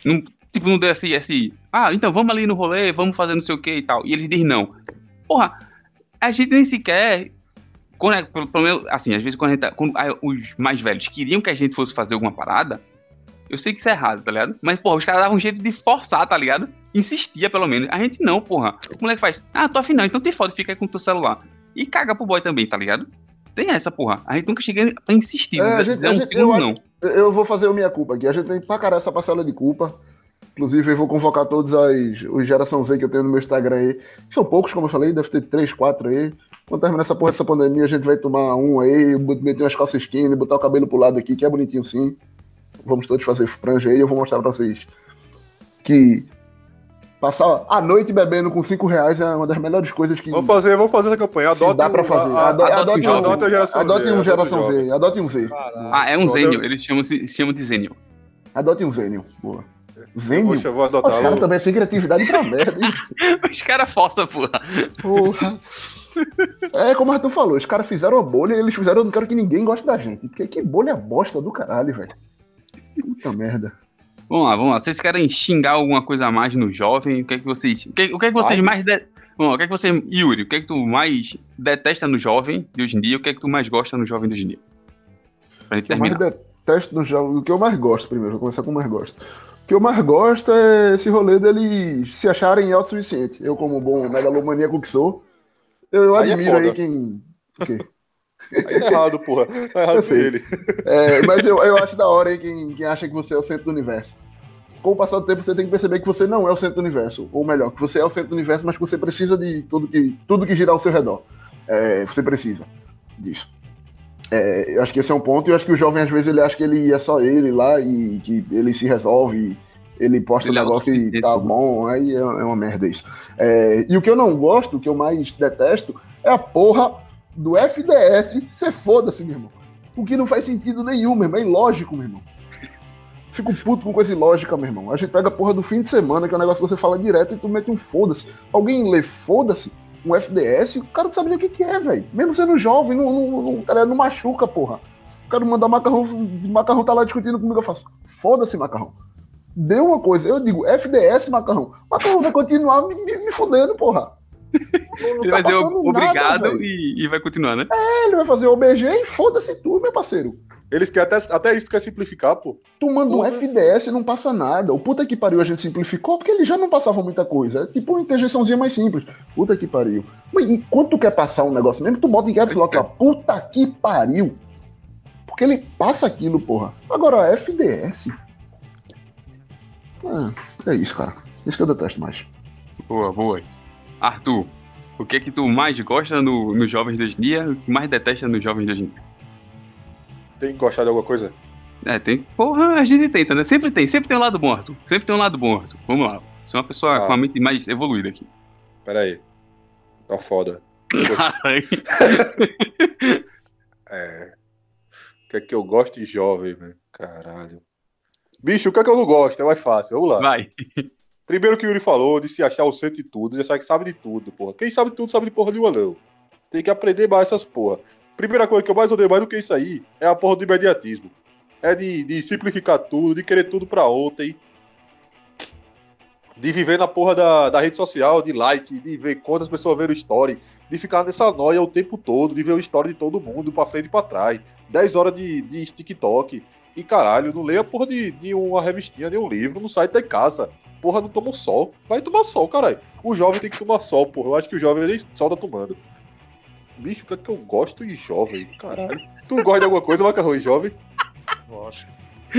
não tipo, não deu assim, assim. Ah, então vamos ali no rolê, vamos fazer não sei o que e tal. E eles dizem não. Porra, a gente nem sequer quando, é, pelo, pelo menos, assim, às vezes quando, a gente tá, quando os mais velhos queriam que a gente fosse fazer alguma parada, eu sei que isso é errado, tá ligado? Mas, porra, os caras davam um jeito de forçar, tá ligado? Insistia, pelo menos. A gente não, porra. O moleque faz, ah, tô afinal, então tem foda, fica aí com o teu celular. E caga pro boy também, tá ligado? Tem essa, porra. A gente nunca chega pra insistir. É, a gente, a um gente, eu, não. eu vou fazer a minha culpa aqui. A gente tem pra caralho essa parcela de culpa. Inclusive, eu vou convocar todos as, os geração Z que eu tenho no meu Instagram aí. São poucos, como eu falei, deve ter três, quatro aí. Quando terminar essa porra dessa pandemia, a gente vai tomar um aí, meter umas calças skinny, botar o cabelo pro lado aqui, que é bonitinho sim. Vamos todos fazer franja aí, eu vou mostrar pra vocês que passar a noite bebendo com 5 reais é uma das melhores coisas que. Vamos fazer, vamos fazer essa campanha. Adote dá pra fazer. A, adote, adote, um, adote, geração adote um geração Z. Adote um Z. Ah, é um Zênio. Eles chamam, se chamam de Zênio. Adote um Zênio. Boa. Zênio? Poxa, eu vou adotar. Os caras também sem criatividade pra merda. Os caras forçam, porra. Porra. É como o Arthur falou, os caras fizeram a bolha e eles fizeram, eu não quero que ninguém goste da gente. Porque que bolha bosta do caralho, velho. Puta merda. Vamos lá, vamos lá. Vocês querem xingar alguma coisa a mais no jovem? O que é que vocês. O que, o que é que vocês Ai. mais. De... Bom, o que é que você. Yuri, o que é que tu mais detesta no jovem de hoje em dia? O que é que tu mais gosta no jovem de hoje em dia? Pra gente terminar. Eu mais detesto no jovem. O que eu mais gosto, primeiro, vou começar com o mais gosto. O que eu mais gosto é esse rolê deles se acharem autossuficientes. Eu, como bom megalomaníaco que sou, eu, eu é admiro aí, aí quem. O quê? Aí tá errado, porra. Tá errado ser ele. É, mas eu, eu acho da hora aí quem, quem acha que você é o centro do universo. Com o passar do tempo, você tem que perceber que você não é o centro do universo. Ou melhor, que você é o centro do universo, mas que você precisa de tudo que, tudo que girar ao seu redor. É, você precisa disso. É, eu acho que esse é um ponto, e eu acho que o jovem, às vezes, ele acha que ele é só ele lá e que ele se resolve, ele posta o um negócio e tá bom, aí é, é uma merda isso. É, e o que eu não gosto, o que eu mais detesto, é a porra do FDS você foda-se, meu irmão. O que não faz sentido nenhum, meu irmão, é ilógico, meu irmão. Fico puto com coisa ilógica, meu irmão. A gente pega a porra do fim de semana, que é um negócio que você fala direto e tu mete um foda-se. Alguém lê foda-se? um FDS, o cara não sabe nem o que, que é, velho. Mesmo sendo jovem, não, não, não, cara, não machuca, porra. O cara mandar macarrão, macarrão tá lá discutindo comigo, eu faço, foda-se, macarrão. Deu uma coisa, eu digo, FDS, macarrão. Macarrão vai continuar me, me, me fudendo, porra. Não, ele tá vai dizer obrigado nada, e, e, vai continuar, né? É, ele vai fazer OBG e foda-se tu, meu parceiro. Eles querem até, até isso quer simplificar, pô. Tu manda um FDS e não passa nada. O puta que pariu a gente simplificou porque ele já não passava muita coisa. É tipo uma interjeiçãozinha mais simples. Puta que pariu. Mas enquanto tu quer passar um negócio mesmo, tu bota em caps lock lá. Puta que pariu. Porque ele passa aquilo, porra. Agora, FDS. Ah, é isso, cara. Isso que eu detesto mais. Boa, boa. Arthur, o que é que tu mais gosta nos no Jovens de hoje em dia? O que mais detesta nos Jovens de hoje em dia? Tem que gostar de alguma coisa? É, tem. Porra, a gente tenta, né? Sempre tem, sempre tem um lado bom, Arthur. Sempre tem um lado bom, Arthur. Vamos lá. Sou uma pessoa ah. com a mente mais evoluída aqui. Pera aí. Tá foda. é. O que é que eu gosto de jovem, velho? Caralho. Bicho, o que é que eu não gosto? É mais fácil. Vamos lá. Vai. Primeiro que o Yuri falou de se achar o centro de tudo, de achar que sabe de tudo, porra. Quem sabe de tudo sabe de porra nenhuma, não. Tem que aprender mais essas porra. Primeira coisa que eu mais odeio mais do que isso aí é a porra do imediatismo. É de, de simplificar tudo, de querer tudo pra ontem. De viver na porra da, da rede social, de like, de ver quantas pessoas viram story, de ficar nessa noia o tempo todo, de ver o story de todo mundo, pra frente e pra trás. 10 horas de, de TikTok. E caralho, não leia porra de, de uma revistinha, de um livro, no site da casa. Porra, não toma sol. Vai tomar sol, caralho. O jovem tem que tomar sol, porra. Eu acho que o jovem nem sol tá tomando. Bicho, o que é que eu gosto de jovem? Caralho. Tu gosta de alguma coisa, macarrão, jovem? Gosto.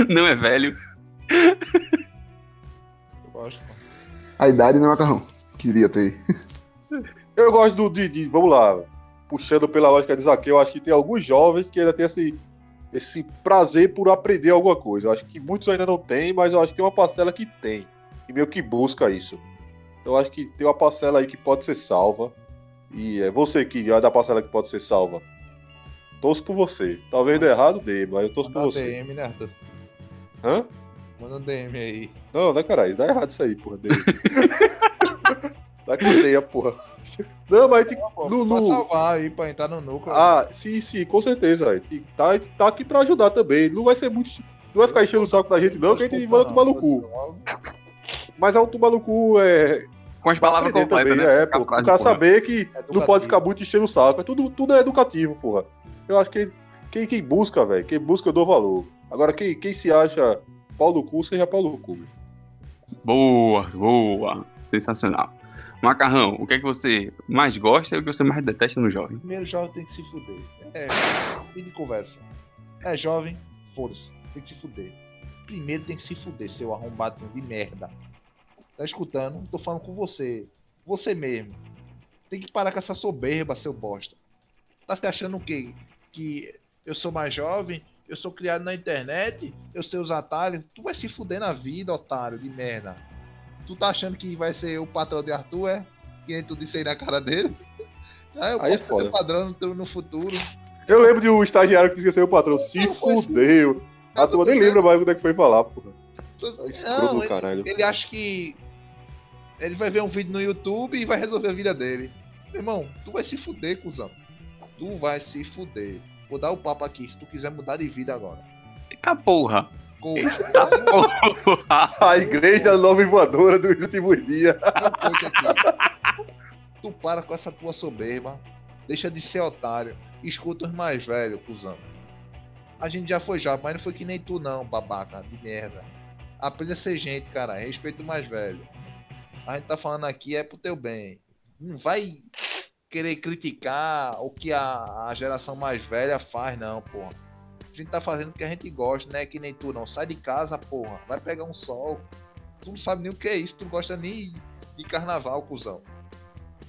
Não é velho. Eu gosto. A idade não é macarrão. Queria ter. Eu gosto do, de, de, Vamos lá. Puxando pela lógica de Zaqueu, eu acho que tem alguns jovens que ainda tem esse, esse prazer por aprender alguma coisa. Eu acho que muitos ainda não têm, mas eu acho que tem uma parcela que tem. E meio que busca isso. Eu acho que tem uma parcela aí que pode ser salva. E é você que é da parcela que pode ser salva. Torço por você. Talvez dê errado, dê, mas eu torço Manda por você. DM, né, Arthur? Hã? Manda um DM aí. Não, não é caralho. Dá errado isso aí, porra. DM. Dá cadeia, porra. Não, mas tem. Não, no, no... salvar aí pra entrar no núcleo. Ah, sim, sim, com certeza. Tá, tá aqui pra ajudar também. Não vai ser muito. Não vai ficar enchendo o saco da gente, não, que a gente manda tomar no cu. Mas é um tomar no cu é, com as palavras completas, também, né? É, pô, o cara saber que é não pode ficar muito enchendo o saco. É tudo, tudo é educativo, porra. Eu acho que quem, quem busca, velho, quem busca eu dou valor. Agora, quem, quem se acha pau do cu, seja pau do cu. Boa, boa. Sensacional. Macarrão, o que é que você mais gosta e o que você mais detesta no jovem? Primeiro, jovem tem que se fuder. É, fim de conversa. É jovem, foda-se, tem que se fuder. Primeiro tem que se fuder, seu arrombado de merda tá escutando, tô falando com você. Você mesmo. Tem que parar com essa soberba, seu bosta. Tá se achando o quê? Que eu sou mais jovem, eu sou criado na internet, eu sei os atalhos. Tu vai se fuder na vida, otário de merda. Tu tá achando que vai ser o patrão de Arthur, é? Que tu disse aí na cara dele? Ah, eu aí é posso é ser padrão no, no futuro. Eu lembro de um estagiário que disse que ser o patrão. Se fudeu. A turma nem lembra mais onde é que foi falar, porra. É não, do caralho. Ele, ele acha que ele vai ver um vídeo no YouTube e vai resolver a vida dele. Meu irmão, tu vai se fuder, cuzão. Tu vai se fuder. Vou dar o papo aqui, se tu quiser mudar de vida agora. Eita porra. A igreja nova e voadora dos últimos dias. tu para com essa tua soberba. Deixa de ser otário. Escuta os mais velhos, cuzão. A gente já foi já, mas não foi que nem tu não, babaca de merda. Aprenda a ser gente, cara. Respeita o mais velho a gente tá falando aqui é pro teu bem. Não vai querer criticar o que a, a geração mais velha faz, não, porra. A gente tá fazendo o que a gente gosta, né? Que nem tu não. Sai de casa, porra. Vai pegar um sol. Tu não sabe nem o que é isso. Tu não gosta nem de carnaval, cuzão.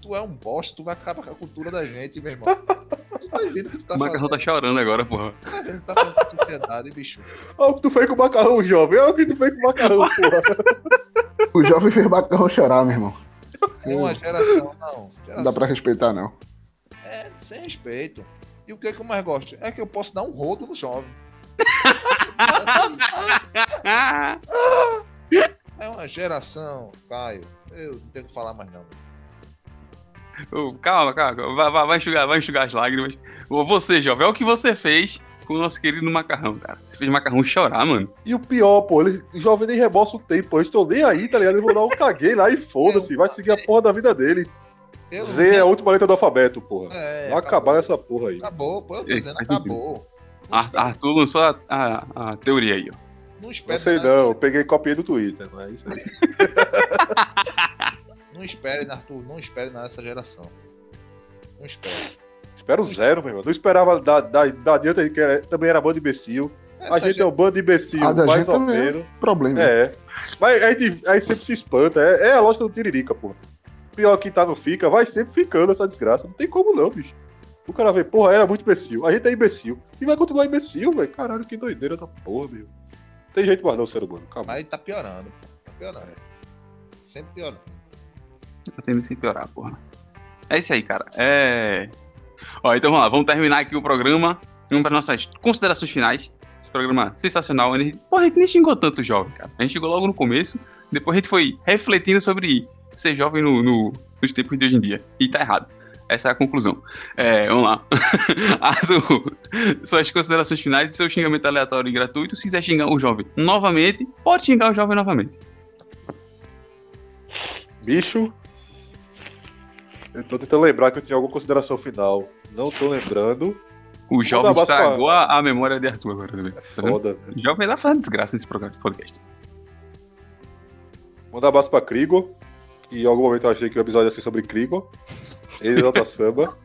Tu é um bosta, tu vai acabar com a cultura da gente, meu irmão. Tu tá vendo o que tu tá o macarrão tá chorando agora, porra. Tá vendo que tá fazendo com a sociedade, bicho. Olha o que tu fez com o macarrão, jovem. Olha o que tu fez com o macarrão, porra. o jovem fez o macarrão chorar, meu irmão. É uma geração, não. Geração. Não dá pra respeitar, não. É, sem respeito. E o que, é que eu mais gosto? É que eu posso dar um rodo no jovem. é uma geração, Caio. Eu não tenho que falar mais não. Calma, calma, vai, vai, vai, enxugar, vai enxugar as lágrimas. Você, jovem, é o que você fez com o nosso querido macarrão, cara. Você fez macarrão chorar, mano. E o pior, pô, ele jovem nem reboça o tempo, eles estão nem aí, tá ligado? Eles vão dar um caguei lá e foda-se, vai seguir a porra da vida deles. Eu Z é a última letra do alfabeto, porra. É, Vai acabar essa porra aí. Acabou, pô, eu tô dizendo, acabou. Arthur lançou a, a, a, teoria aí, ó. Não, não sei nada. não, eu peguei copia do Twitter, não é isso aí. não espere, Arthur, não espere nessa geração. Não espere. Espero zero, meu irmão. Não esperava da, da, da adianta que é, também era bando imbecil. Essa a gente, gente é um bando de imbecil, mais ou menos. É problema. É. Mas a gente, a gente sempre se espanta. É, é a lógica do Tiririca, pô pior que tá no Fica, vai sempre ficando essa desgraça. Não tem como não, bicho. O cara vê, porra, era muito imbecil. A gente é imbecil. E vai continuar imbecil, velho. Caralho, que doideira da porra, meu. Tem jeito mais não, ser humano. Calma. Aí tá piorando. Tá piorando. Sempre piorando. Tá tendo que se piorar, porra. É isso aí, cara. É. Ó, então vamos lá. Vamos terminar aqui o programa. Vamos para nossas considerações finais. Esse programa sensacional. Porra, a gente nem xingou tanto o jovem, cara. A gente chegou logo no começo. Depois a gente foi refletindo sobre ser jovem no, no, nos tempos de hoje em dia. E tá errado. Essa é a conclusão. É, vamos lá. Arthur, suas considerações finais e seu xingamento aleatório e gratuito. Se quiser xingar o jovem novamente, pode xingar o jovem novamente. Bicho. Eu tô tentando lembrar que eu tinha alguma consideração final. Não tô lembrando. O jovem estragou pra... a, memória de Arthur agora também. É tá foda, O jovem tá fazendo desgraça nesse programa de podcast. Mandar abraço pra Krigo que em algum momento eu achei que o episódio ia ser sobre Krigo. Ele nota samba.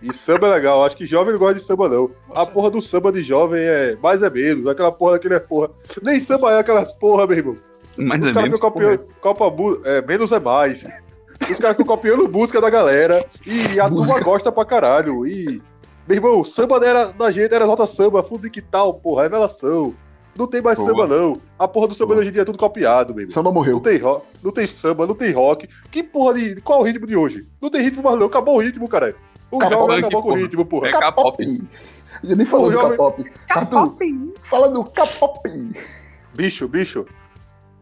E samba é legal, acho que jovem não gosta de samba, não. A porra do samba de jovem é mais é menos, aquela porra daquele é porra. Nem samba é aquelas porra, meu irmão. Mais Os é caras ficam copiando, copa, é, menos é mais. Os caras ficam copiando busca da galera. E a turma gosta pra caralho. E, meu irmão, samba era, da gente era nota samba, fundo de que tal, porra, revelação. Não tem mais Boa. samba, não. A porra do samba Boa. hoje em dia é tudo copiado, meu Samba morreu. Não tem, rock, não tem samba, não tem rock. Que porra de. Qual é o ritmo de hoje? Não tem ritmo mais, não. Acabou o ritmo, cara. O jovem acabou com o ritmo, porra. É K-pop. Eu nem falou do K-pop. Fala do K-pop. Bicho, bicho.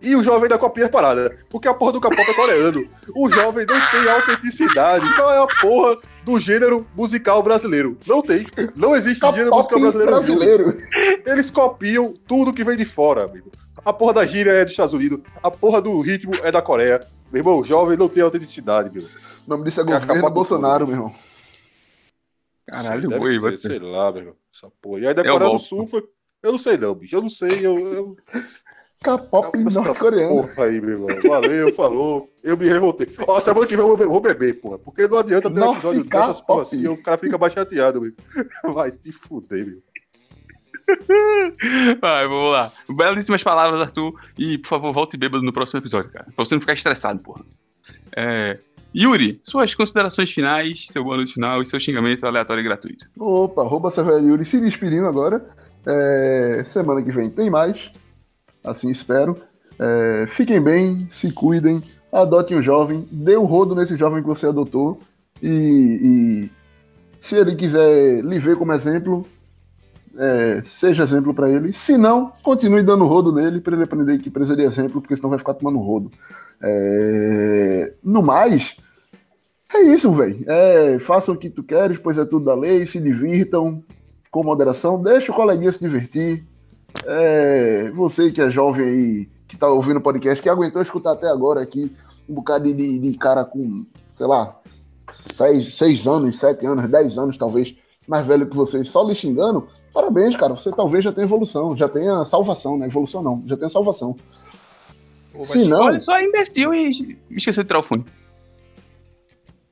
E o jovem da copinha parada. Porque a porra do K-pop é coreano. O jovem não tem autenticidade. Qual é a porra do gênero musical brasileiro? Não tem. Não existe gênero musical brasileiro. brasileiro. Eles copiam tudo que vem de fora, amigo. A porra da gíria é dos Estados Unidos. A porra do ritmo é da Coreia. Meu irmão, o jovem não tem autenticidade, meu. O nome disso é governo Bolsonaro, meu irmão. Caralho, Deve ser, sei lá, meu irmão. Essa porra. E aí da é Coreia do Sul foi. Eu não sei não, bicho. Eu não sei. Eu, eu... K-pop norte-coreano. Porra aí, meu irmão. Valeu, falou. Eu me revoltei. Ó, semana que vem eu vou beber, porra. Porque não adianta ter um episódio dessas porra assim, o cara fica mais chateado, meu. Vai te fuder, meu. Vai, vamos lá. Belíssimas palavras, Arthur. E, por favor, volte bêbado no próximo episódio, cara. Pra você não ficar estressado, porra. É... Yuri, suas considerações finais, seu bônus final e seu xingamento aleatório e gratuito. Opa, rouba Yuri se despedindo agora. É... Semana que vem tem mais assim espero. É, fiquem bem, se cuidem, adotem um jovem, dê um rodo nesse jovem que você adotou e, e se ele quiser lhe ver como exemplo, é, seja exemplo para ele. Se não, continue dando rodo nele para ele aprender que precisa de exemplo, porque senão vai ficar tomando rodo. É, no mais, é isso, velho. É, façam o que tu queres, pois é tudo da lei, se divirtam com moderação, deixa o coleguinha se divertir, é, você que é jovem aí, que tá ouvindo o podcast, que aguentou escutar até agora aqui um bocado de, de cara com, sei lá, seis, seis anos, sete anos, dez anos talvez, mais velho que você, só lhe xingando, parabéns, cara. Você talvez já tenha evolução, já tenha salvação, né? Evolução não, já tenha salvação. Pô, Se não. Olha só, imbecil e esqueceu de tirar o fone.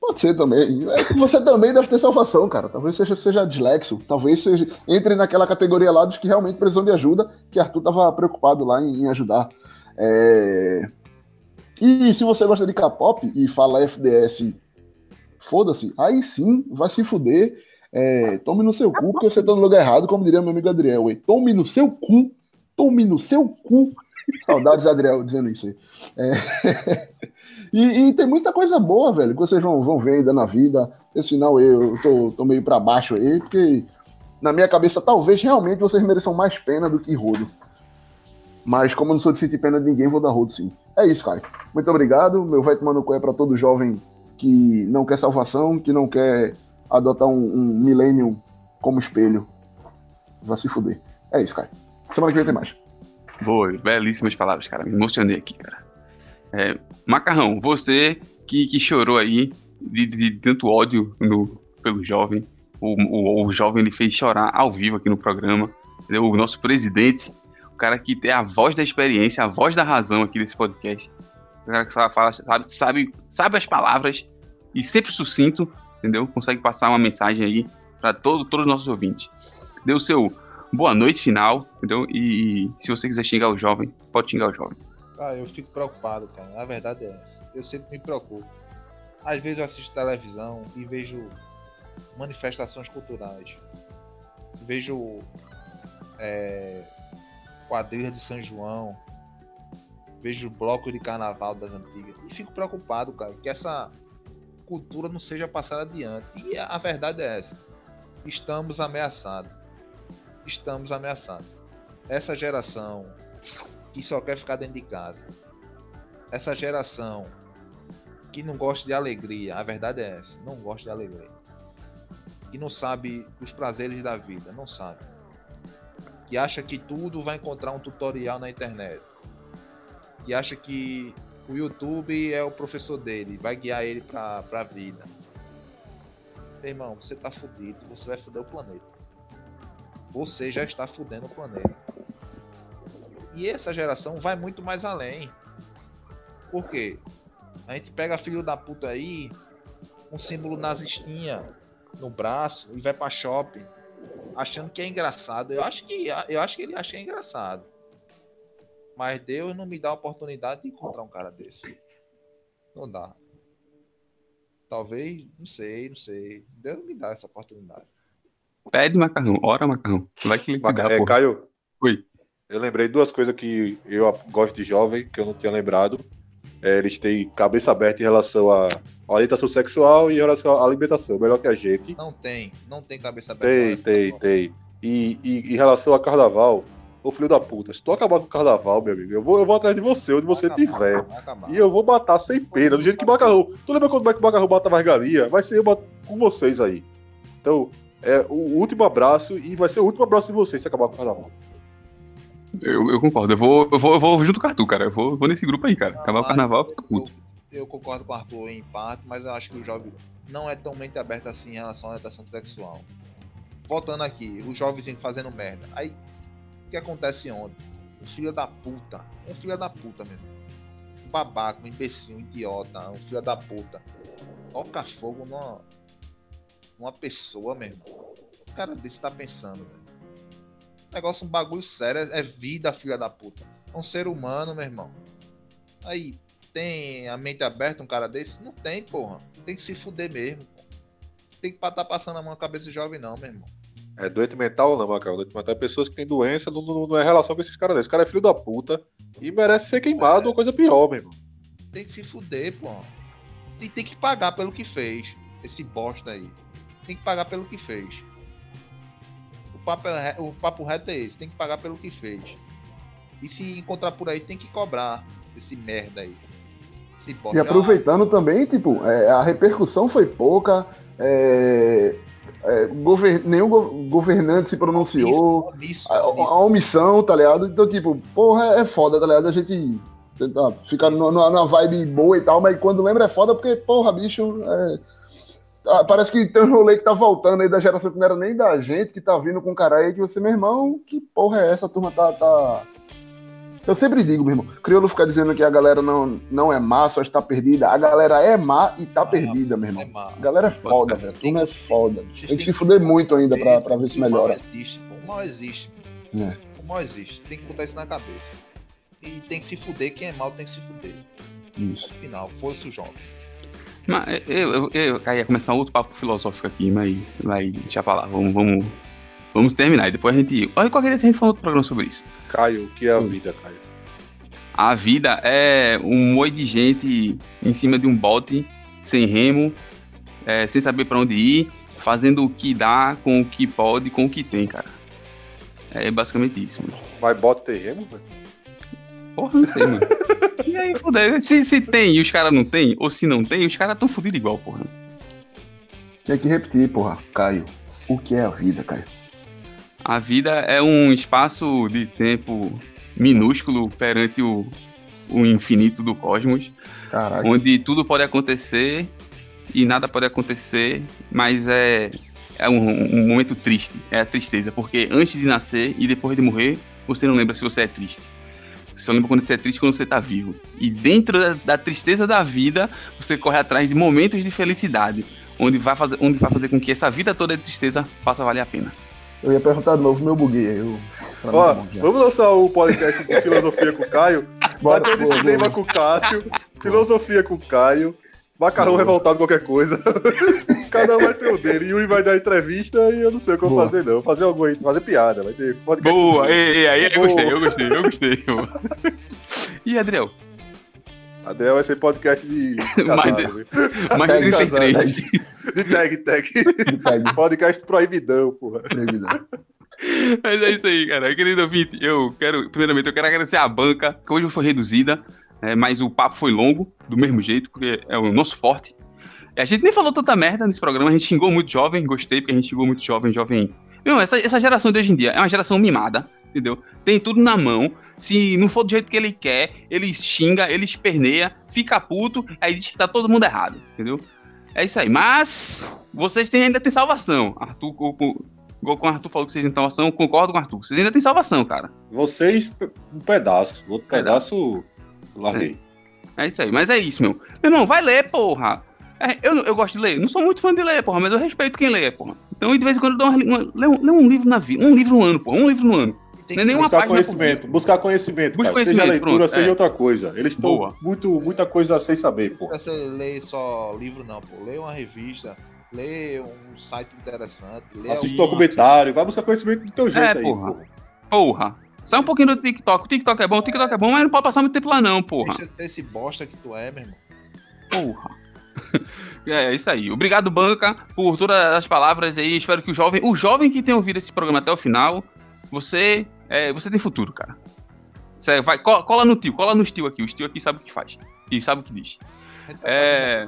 Pode ser também. É, você também deve ter salvação, cara. Talvez seja, seja dislexo. Talvez seja, entre naquela categoria lá dos que realmente precisam de ajuda, que Arthur tava preocupado lá em, em ajudar. É... E se você gosta de K-pop e fala FDS, foda-se, aí sim vai se fuder. É, tome no seu cu, porque você tá no lugar errado, como diria meu amigo Adriel. Tome no seu cu, tome no seu cu. Saudades, Adriel, dizendo isso aí. É... E, e, tem muita coisa boa, velho, que vocês vão, vão ver ainda na vida. Esse sinal eu tô, tô meio para baixo aí, porque na minha cabeça talvez realmente vocês mereçam mais pena do que rodo. Mas como eu não sou de sentir pena de ninguém, vou dar rodo sim. É isso, cara. Muito obrigado. Meu vai tomando cu é pra todo jovem que não quer salvação, que não quer adotar um, um millennium como espelho. Vai se fuder. É isso, cara. Semana que vem tem mais. Boa, belíssimas palavras, cara. Me emocionei aqui, cara. É, Macarrão, você que, que chorou aí de, de, de tanto ódio no, pelo jovem, o, o, o, jovem ele fez chorar ao vivo aqui no programa, entendeu? o nosso presidente, o cara que tem a voz da experiência, a voz da razão aqui desse podcast, o cara que fala, fala sabe, sabe, sabe as palavras e sempre sucinto, entendeu? Consegue passar uma mensagem aí para todo, todos os nossos ouvintes. Deu seu boa noite final, entendeu? E, e se você quiser xingar o jovem, pode xingar o jovem. Ah, eu fico preocupado, cara. A verdade é essa. Eu sempre me preocupo. Às vezes eu assisto televisão e vejo manifestações culturais. Vejo é, quadrilha de São João. Vejo bloco de carnaval das antigas. E fico preocupado, cara, que essa cultura não seja passada adiante. E a verdade é essa. Estamos ameaçados. Estamos ameaçados. Essa geração que só quer ficar dentro de casa. Essa geração que não gosta de alegria, a verdade é essa, não gosta de alegria. Que não sabe os prazeres da vida, não sabe. Que acha que tudo vai encontrar um tutorial na internet. Que acha que o YouTube é o professor dele, vai guiar ele pra, pra vida. Meu irmão, você tá fudido, você vai fuder o planeta. Você já está fudendo o planeta. E essa geração vai muito mais além. Por quê? A gente pega filho da puta aí, um símbolo nazistinha no braço e vai pra shopping achando que é engraçado. Eu acho que, eu acho que ele acha que é engraçado. Mas Deus não me dá a oportunidade de encontrar um cara desse. Não dá. Talvez, não sei, não sei. Deus não me dá essa oportunidade. Pede macarrão, ora macarrão. Vai que ele dá, é, Caio. Oi. Eu lembrei duas coisas que eu gosto de jovem, que eu não tinha lembrado. É, eles têm cabeça aberta em relação à orientação sexual e em relação à alimentação, melhor que a gente. Não tem, não tem cabeça aberta. Tem, tem, tem. E, e em relação a carnaval, ô filho da puta, se tu acabar com o carnaval, meu amigo, eu vou, eu vou atrás de você, onde você estiver. E eu vou matar sem pena, do jeito que Macarrão. Tu lembra quando o Macarrão matava as galinhas? Vai ser eu com vocês aí. Então, é o último abraço e vai ser o último abraço de vocês se acabar com o carnaval. Eu, eu concordo. Eu vou, eu, vou, eu vou junto com o Arthur, cara. Eu vou, vou nesse grupo aí, cara. Acabar o carnaval, fica puto. Eu, concordo com o Arthur em parte, mas eu acho que o jovem não é tão mente aberto assim em relação à orientação sexual. Voltando aqui, os jovens fazendo merda. Aí, o que acontece ontem? Um filho da puta. Um filho da puta mesmo. Um babaca, um imbecil, um idiota, um filho da puta. Toca fogo numa, numa pessoa mesmo. O cara desse tá pensando, velho negócio, um bagulho sério, é vida, filha da puta. É um ser humano, meu irmão. Aí, tem a mente aberta um cara desse? Não tem, porra. Tem que se fuder mesmo. Porra. Tem que estar tá passando a mão na cabeça do jovem, não, meu irmão. É doente mental ou não, Macau? Doente mental é pessoas que têm doença, não, não, não é relação com esses caras. Esse cara é filho da puta e merece ser queimado é. ou coisa pior, meu irmão. Tem que se fuder, pô. E tem que pagar pelo que fez. Esse bosta aí. Tem que pagar pelo que fez papo, é, o papo reto é esse, tem que pagar pelo que fez. E se encontrar por aí, tem que cobrar esse merda aí. e aproveitando também, tipo, é, a repercussão foi pouca, é, é, govern, nenhum governante se pronunciou, omissão, a, a, omissão, tá ligado? Então, tipo, porra, é foda, tá ligado? A gente tenta ficar numa vibe boa e tal, mas quando lembra é foda porque, porra, bicho, é, parece que tem um rolê que tá voltando aí da geração que não era nem da gente, que tá vindo com um cara aí que você, meu irmão, que porra é essa? A turma tá, tá, Eu sempre digo, meu irmão, Criolo fica dizendo que a galera não, não é má, só está perdida. A galera é má e tá ah, perdida, meu irmão. É a galera é foda, velho. Turma é foda. Tem que se fuder muito ainda pra, pra ver se melhora. O mal existe, o mal existe. É. O mal existe. Tem que botar isso na cabeça. E tem que se fuder. Quem é mal tem que se fuder. Isso. No final, fosse o jovem. Mas eu, eu, eu, eu ia começar outro papo filosófico aqui, mas vai deixar pra lá. Vamos, vamos Vamos terminar e depois a gente. Olha, qualquer dia a gente fala outro programa sobre isso. Caio, o que é a vida, Caio? A vida é um moi de gente em cima de um bote, sem remo, é, sem saber para onde ir, fazendo o que dá, com o que pode, com o que tem, cara. É basicamente isso, mano. Mas bote tem remo, velho? Porra, não sei, mano. e aí, se, se tem e os caras não tem, ou se não tem, os caras tão fodidos igual, porra. Tem que repetir, porra. Caio, o que é a vida, Caio? A vida é um espaço de tempo minúsculo perante o, o infinito do cosmos, Caraca. onde tudo pode acontecer e nada pode acontecer, mas é, é um, um, momento triste, é a tristeza, porque antes de nascer e depois de morrer, você não lembra se você é triste. Você só lembra quando você é triste quando você está vivo. E dentro da, da, tristeza da vida, você corre atrás de momentos de felicidade, onde vai fazer, onde vai fazer com que essa vida toda de tristeza faça valer a pena. Eu ia perguntar de novo, meu buguei. Eu... Ó, vamos lançar o podcast de filosofia com o Caio. Bater de cinema com o Cássio. Filosofia com o Caio. Macarrão revoltado qualquer coisa. Cada um vai ter o dele. Yuri vai dar entrevista e eu não sei o que eu vou fazer, não. Fazer alguma fazer piada. Vai ter podcast. Boa, aí, aí, eu gostei, eu gostei, eu gostei. e Adriel? Adel vai ser podcast de casado, mais de, mais de 33. De tag, tag. De tag. Podcast proibidão, porra. Proibidão. Mas é isso aí, cara. Querido ouvinte, eu quero, primeiramente, eu quero agradecer a banca, que hoje foi reduzida, é, mas o papo foi longo, do mesmo jeito, porque é o nosso forte. A gente nem falou tanta merda nesse programa, a gente xingou muito jovem, gostei, porque a gente xingou muito jovem, jovem. Não, essa, essa geração de hoje em dia é uma geração mimada, entendeu? Tem tudo na mão. Se não for do jeito que ele quer, ele xinga, ele esperneia, fica puto, aí diz que tá todo mundo errado, entendeu? É isso aí. Mas vocês têm, ainda têm salvação. Arthur, com, o Arthur falou que vocês têm salvação, eu concordo com o Arthur. Vocês ainda têm salvação, cara. Vocês, um pedaço. Outro pedaço, larguei. É. é. isso aí. Mas é isso, meu. Meu irmão, vai ler, porra. É, eu, eu gosto de ler. Não sou muito fã de ler, porra, mas eu respeito quem lê, porra. Então, de vez em quando, eu dou uma, uma, lê, um, lê um livro na vida. Um livro no ano, porra. Um livro no ano. Tem é que buscar conhecimento, buscar conhecimento, cara. conhecimento, seja leitura, pronto, seja é. outra coisa. Eles estão muito, muita coisa sem saber, pô. Você lê só livro, não, pô. Lê uma revista, lê um site interessante, lê Assiste algum... documentário, vai buscar conhecimento do teu jeito é, aí, porra. Porra. Sai um pouquinho do TikTok. O TikTok é bom, o TikTok é bom, mas não pode passar muito tempo lá, não, porra. Deixa esse bosta que tu é, meu irmão. Porra. É, é isso aí. Obrigado, Banca, por todas as palavras aí. Espero que o jovem, o jovem que tenha ouvido esse programa até o final, você é, você tem futuro, cara. Você vai, cola, cola, no tio, cola no tio aqui. O tio aqui sabe o que faz. E sabe o que diz. É.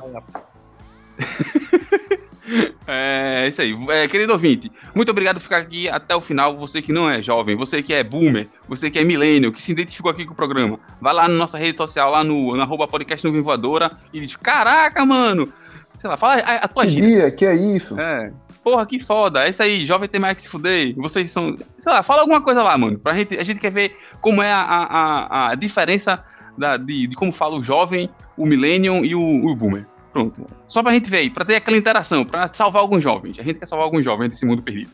é isso aí. É, querido ouvinte, muito obrigado por ficar aqui até o final. Você que não é jovem, você que é boomer, você que é millennial, que se identificou aqui com o programa, vai lá na nossa rede social, lá no, no arroba podcast no Voadora e diz: Caraca, mano! Sei lá, fala a, a tua que Dia, que é isso? É porra, que foda, é isso aí, jovem tem mais que se fuder, vocês são, sei lá, fala alguma coisa lá, mano, pra gente, a gente quer ver como é a, a, a diferença da, de, de como fala o jovem, o millennium e o, o boomer. Pronto. Só pra gente ver aí, pra ter aquela interação, pra salvar alguns jovens. A gente quer salvar alguns jovens desse mundo perdido.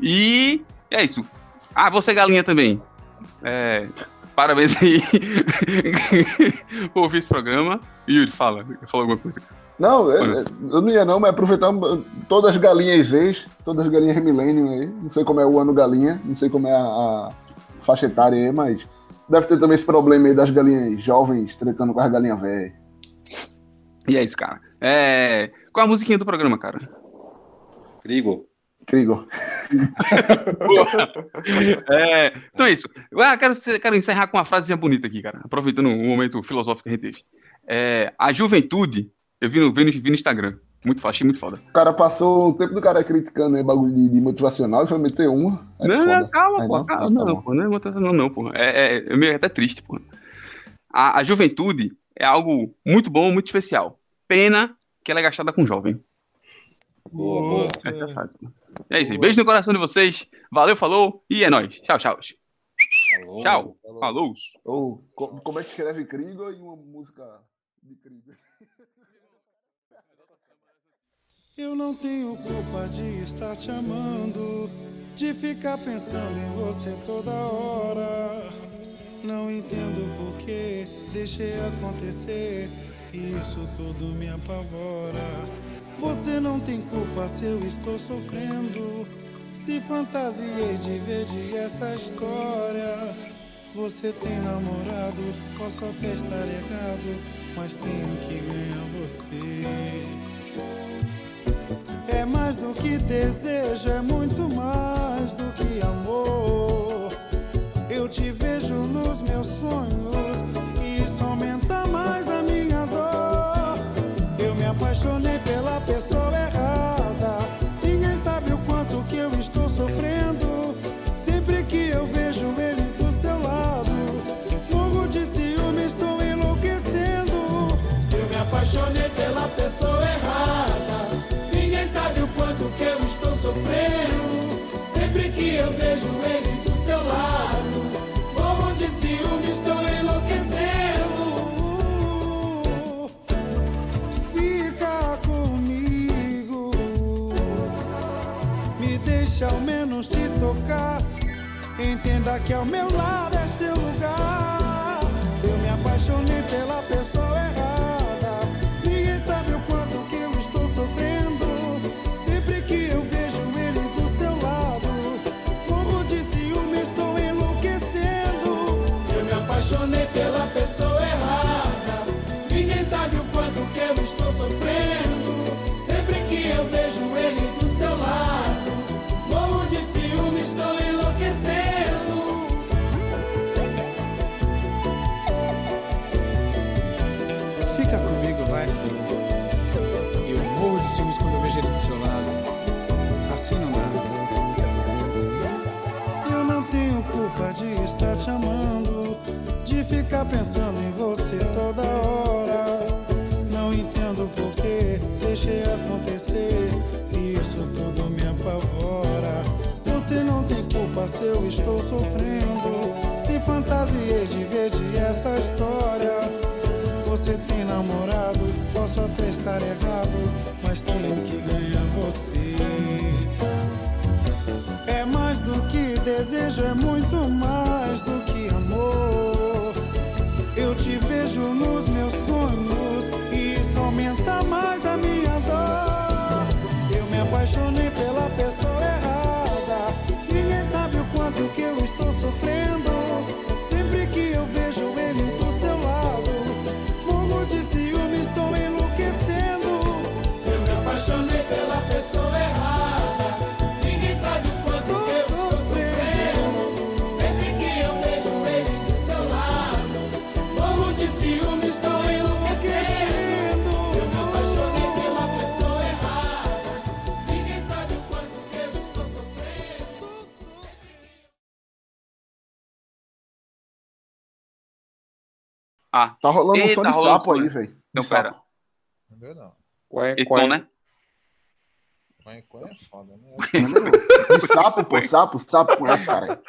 E é isso. Ah, você galinha também. É, parabéns aí por ouvir esse programa. Yuri, fala, fala alguma coisa. Não, eu, é, é, eu não ia não, mas aproveitar todas as galinhas ex, todas as galinhas milênio aí. Não sei como é o ano galinha, não sei como é a, a faixa etária aí, mas deve ter também esse problema aí das galinhas jovens tretando com as galinhas velhas. E é isso, cara. É... Qual a musiquinha do programa, cara? Crigo. Crigo. é, então é isso. Ah, quero, quero encerrar com uma frasezinha bonita aqui, cara. Aproveitando o momento filosófico que a gente teve. É, a juventude eu vi no, vi no, vi no Instagram. Muito, achei muito foda. O cara passou o tempo do cara criticando aí, bagulho de, de motivacional e foi meter uma. É não, foda. calma, pô, não, calma. Não, não, pô, não é motivacional, não, pô. É, é, é meio até triste, pô. A, a juventude é algo muito bom, muito especial. Pena que ela é gastada com jovem. Boa, boa. É, é, é isso aí. Beijo no coração de vocês. Valeu, falou e é nóis. Tchau, tchau. Falou. Tchau. Falou. Ou oh, como é que escreve Krieger e uma música de Krieger? Eu não tenho culpa de estar te amando, de ficar pensando em você toda hora. Não entendo por que deixei acontecer, isso tudo me apavora. Você não tem culpa se eu estou sofrendo, se fantasiei de ver de essa história. Você tem namorado, posso até estar errado, mas tenho que ganhar você. É mais do que desejo, é muito mais do que amor. Eu te vejo nos meus sonhos e isso aumenta mais a minha dor. Eu me apaixonei pela pessoa errada. Ninguém sabe o quanto que eu estou sofrendo. Sempre que eu vejo ele do seu lado, morro de ciúme, estou enlouquecendo. Eu me apaixonei pela pessoa errada sabe o quanto que eu estou sofrendo. Sempre que eu vejo ele do seu lado, ao menos te tocar. Entenda que ao meu lado é seu lugar. Sofrendo. Sempre que eu vejo ele do seu lado, morro de ciúme, estou enlouquecendo. Fica comigo, vai. Eu morro de ciúmes quando eu vejo ele do seu lado. Assim não dá. Eu não tenho culpa de estar te amando de ficar pensando em você toda hora. Deixei acontecer. E isso tudo me apavora. Você não tem culpa se eu estou sofrendo. Se fantasiei de ver de essa história. Você tem namorado, posso até estar errado, mas tenho que ganhar você. É mais do que desejo, é muito mais do que amor. Eu te vejo nos meus Eu Ah, Tá rolando um som de rolando sapo aí, velho. Então, De pera. sapo. Não viu, não. Qual Então, né? Mas qual é foda, né? De sapo, pô, sapo, sapo com essa, cara.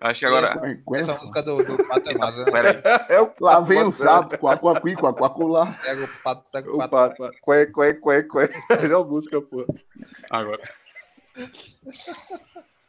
Acho que agora. Essa música do, do Pato é massa, né? Pera aí. É o Lá vem o sapo, quacuaqui, quacuaculá. Pega o pato, pega o pato. Qué, qué, qué, qué. Melhor música, pô. Agora.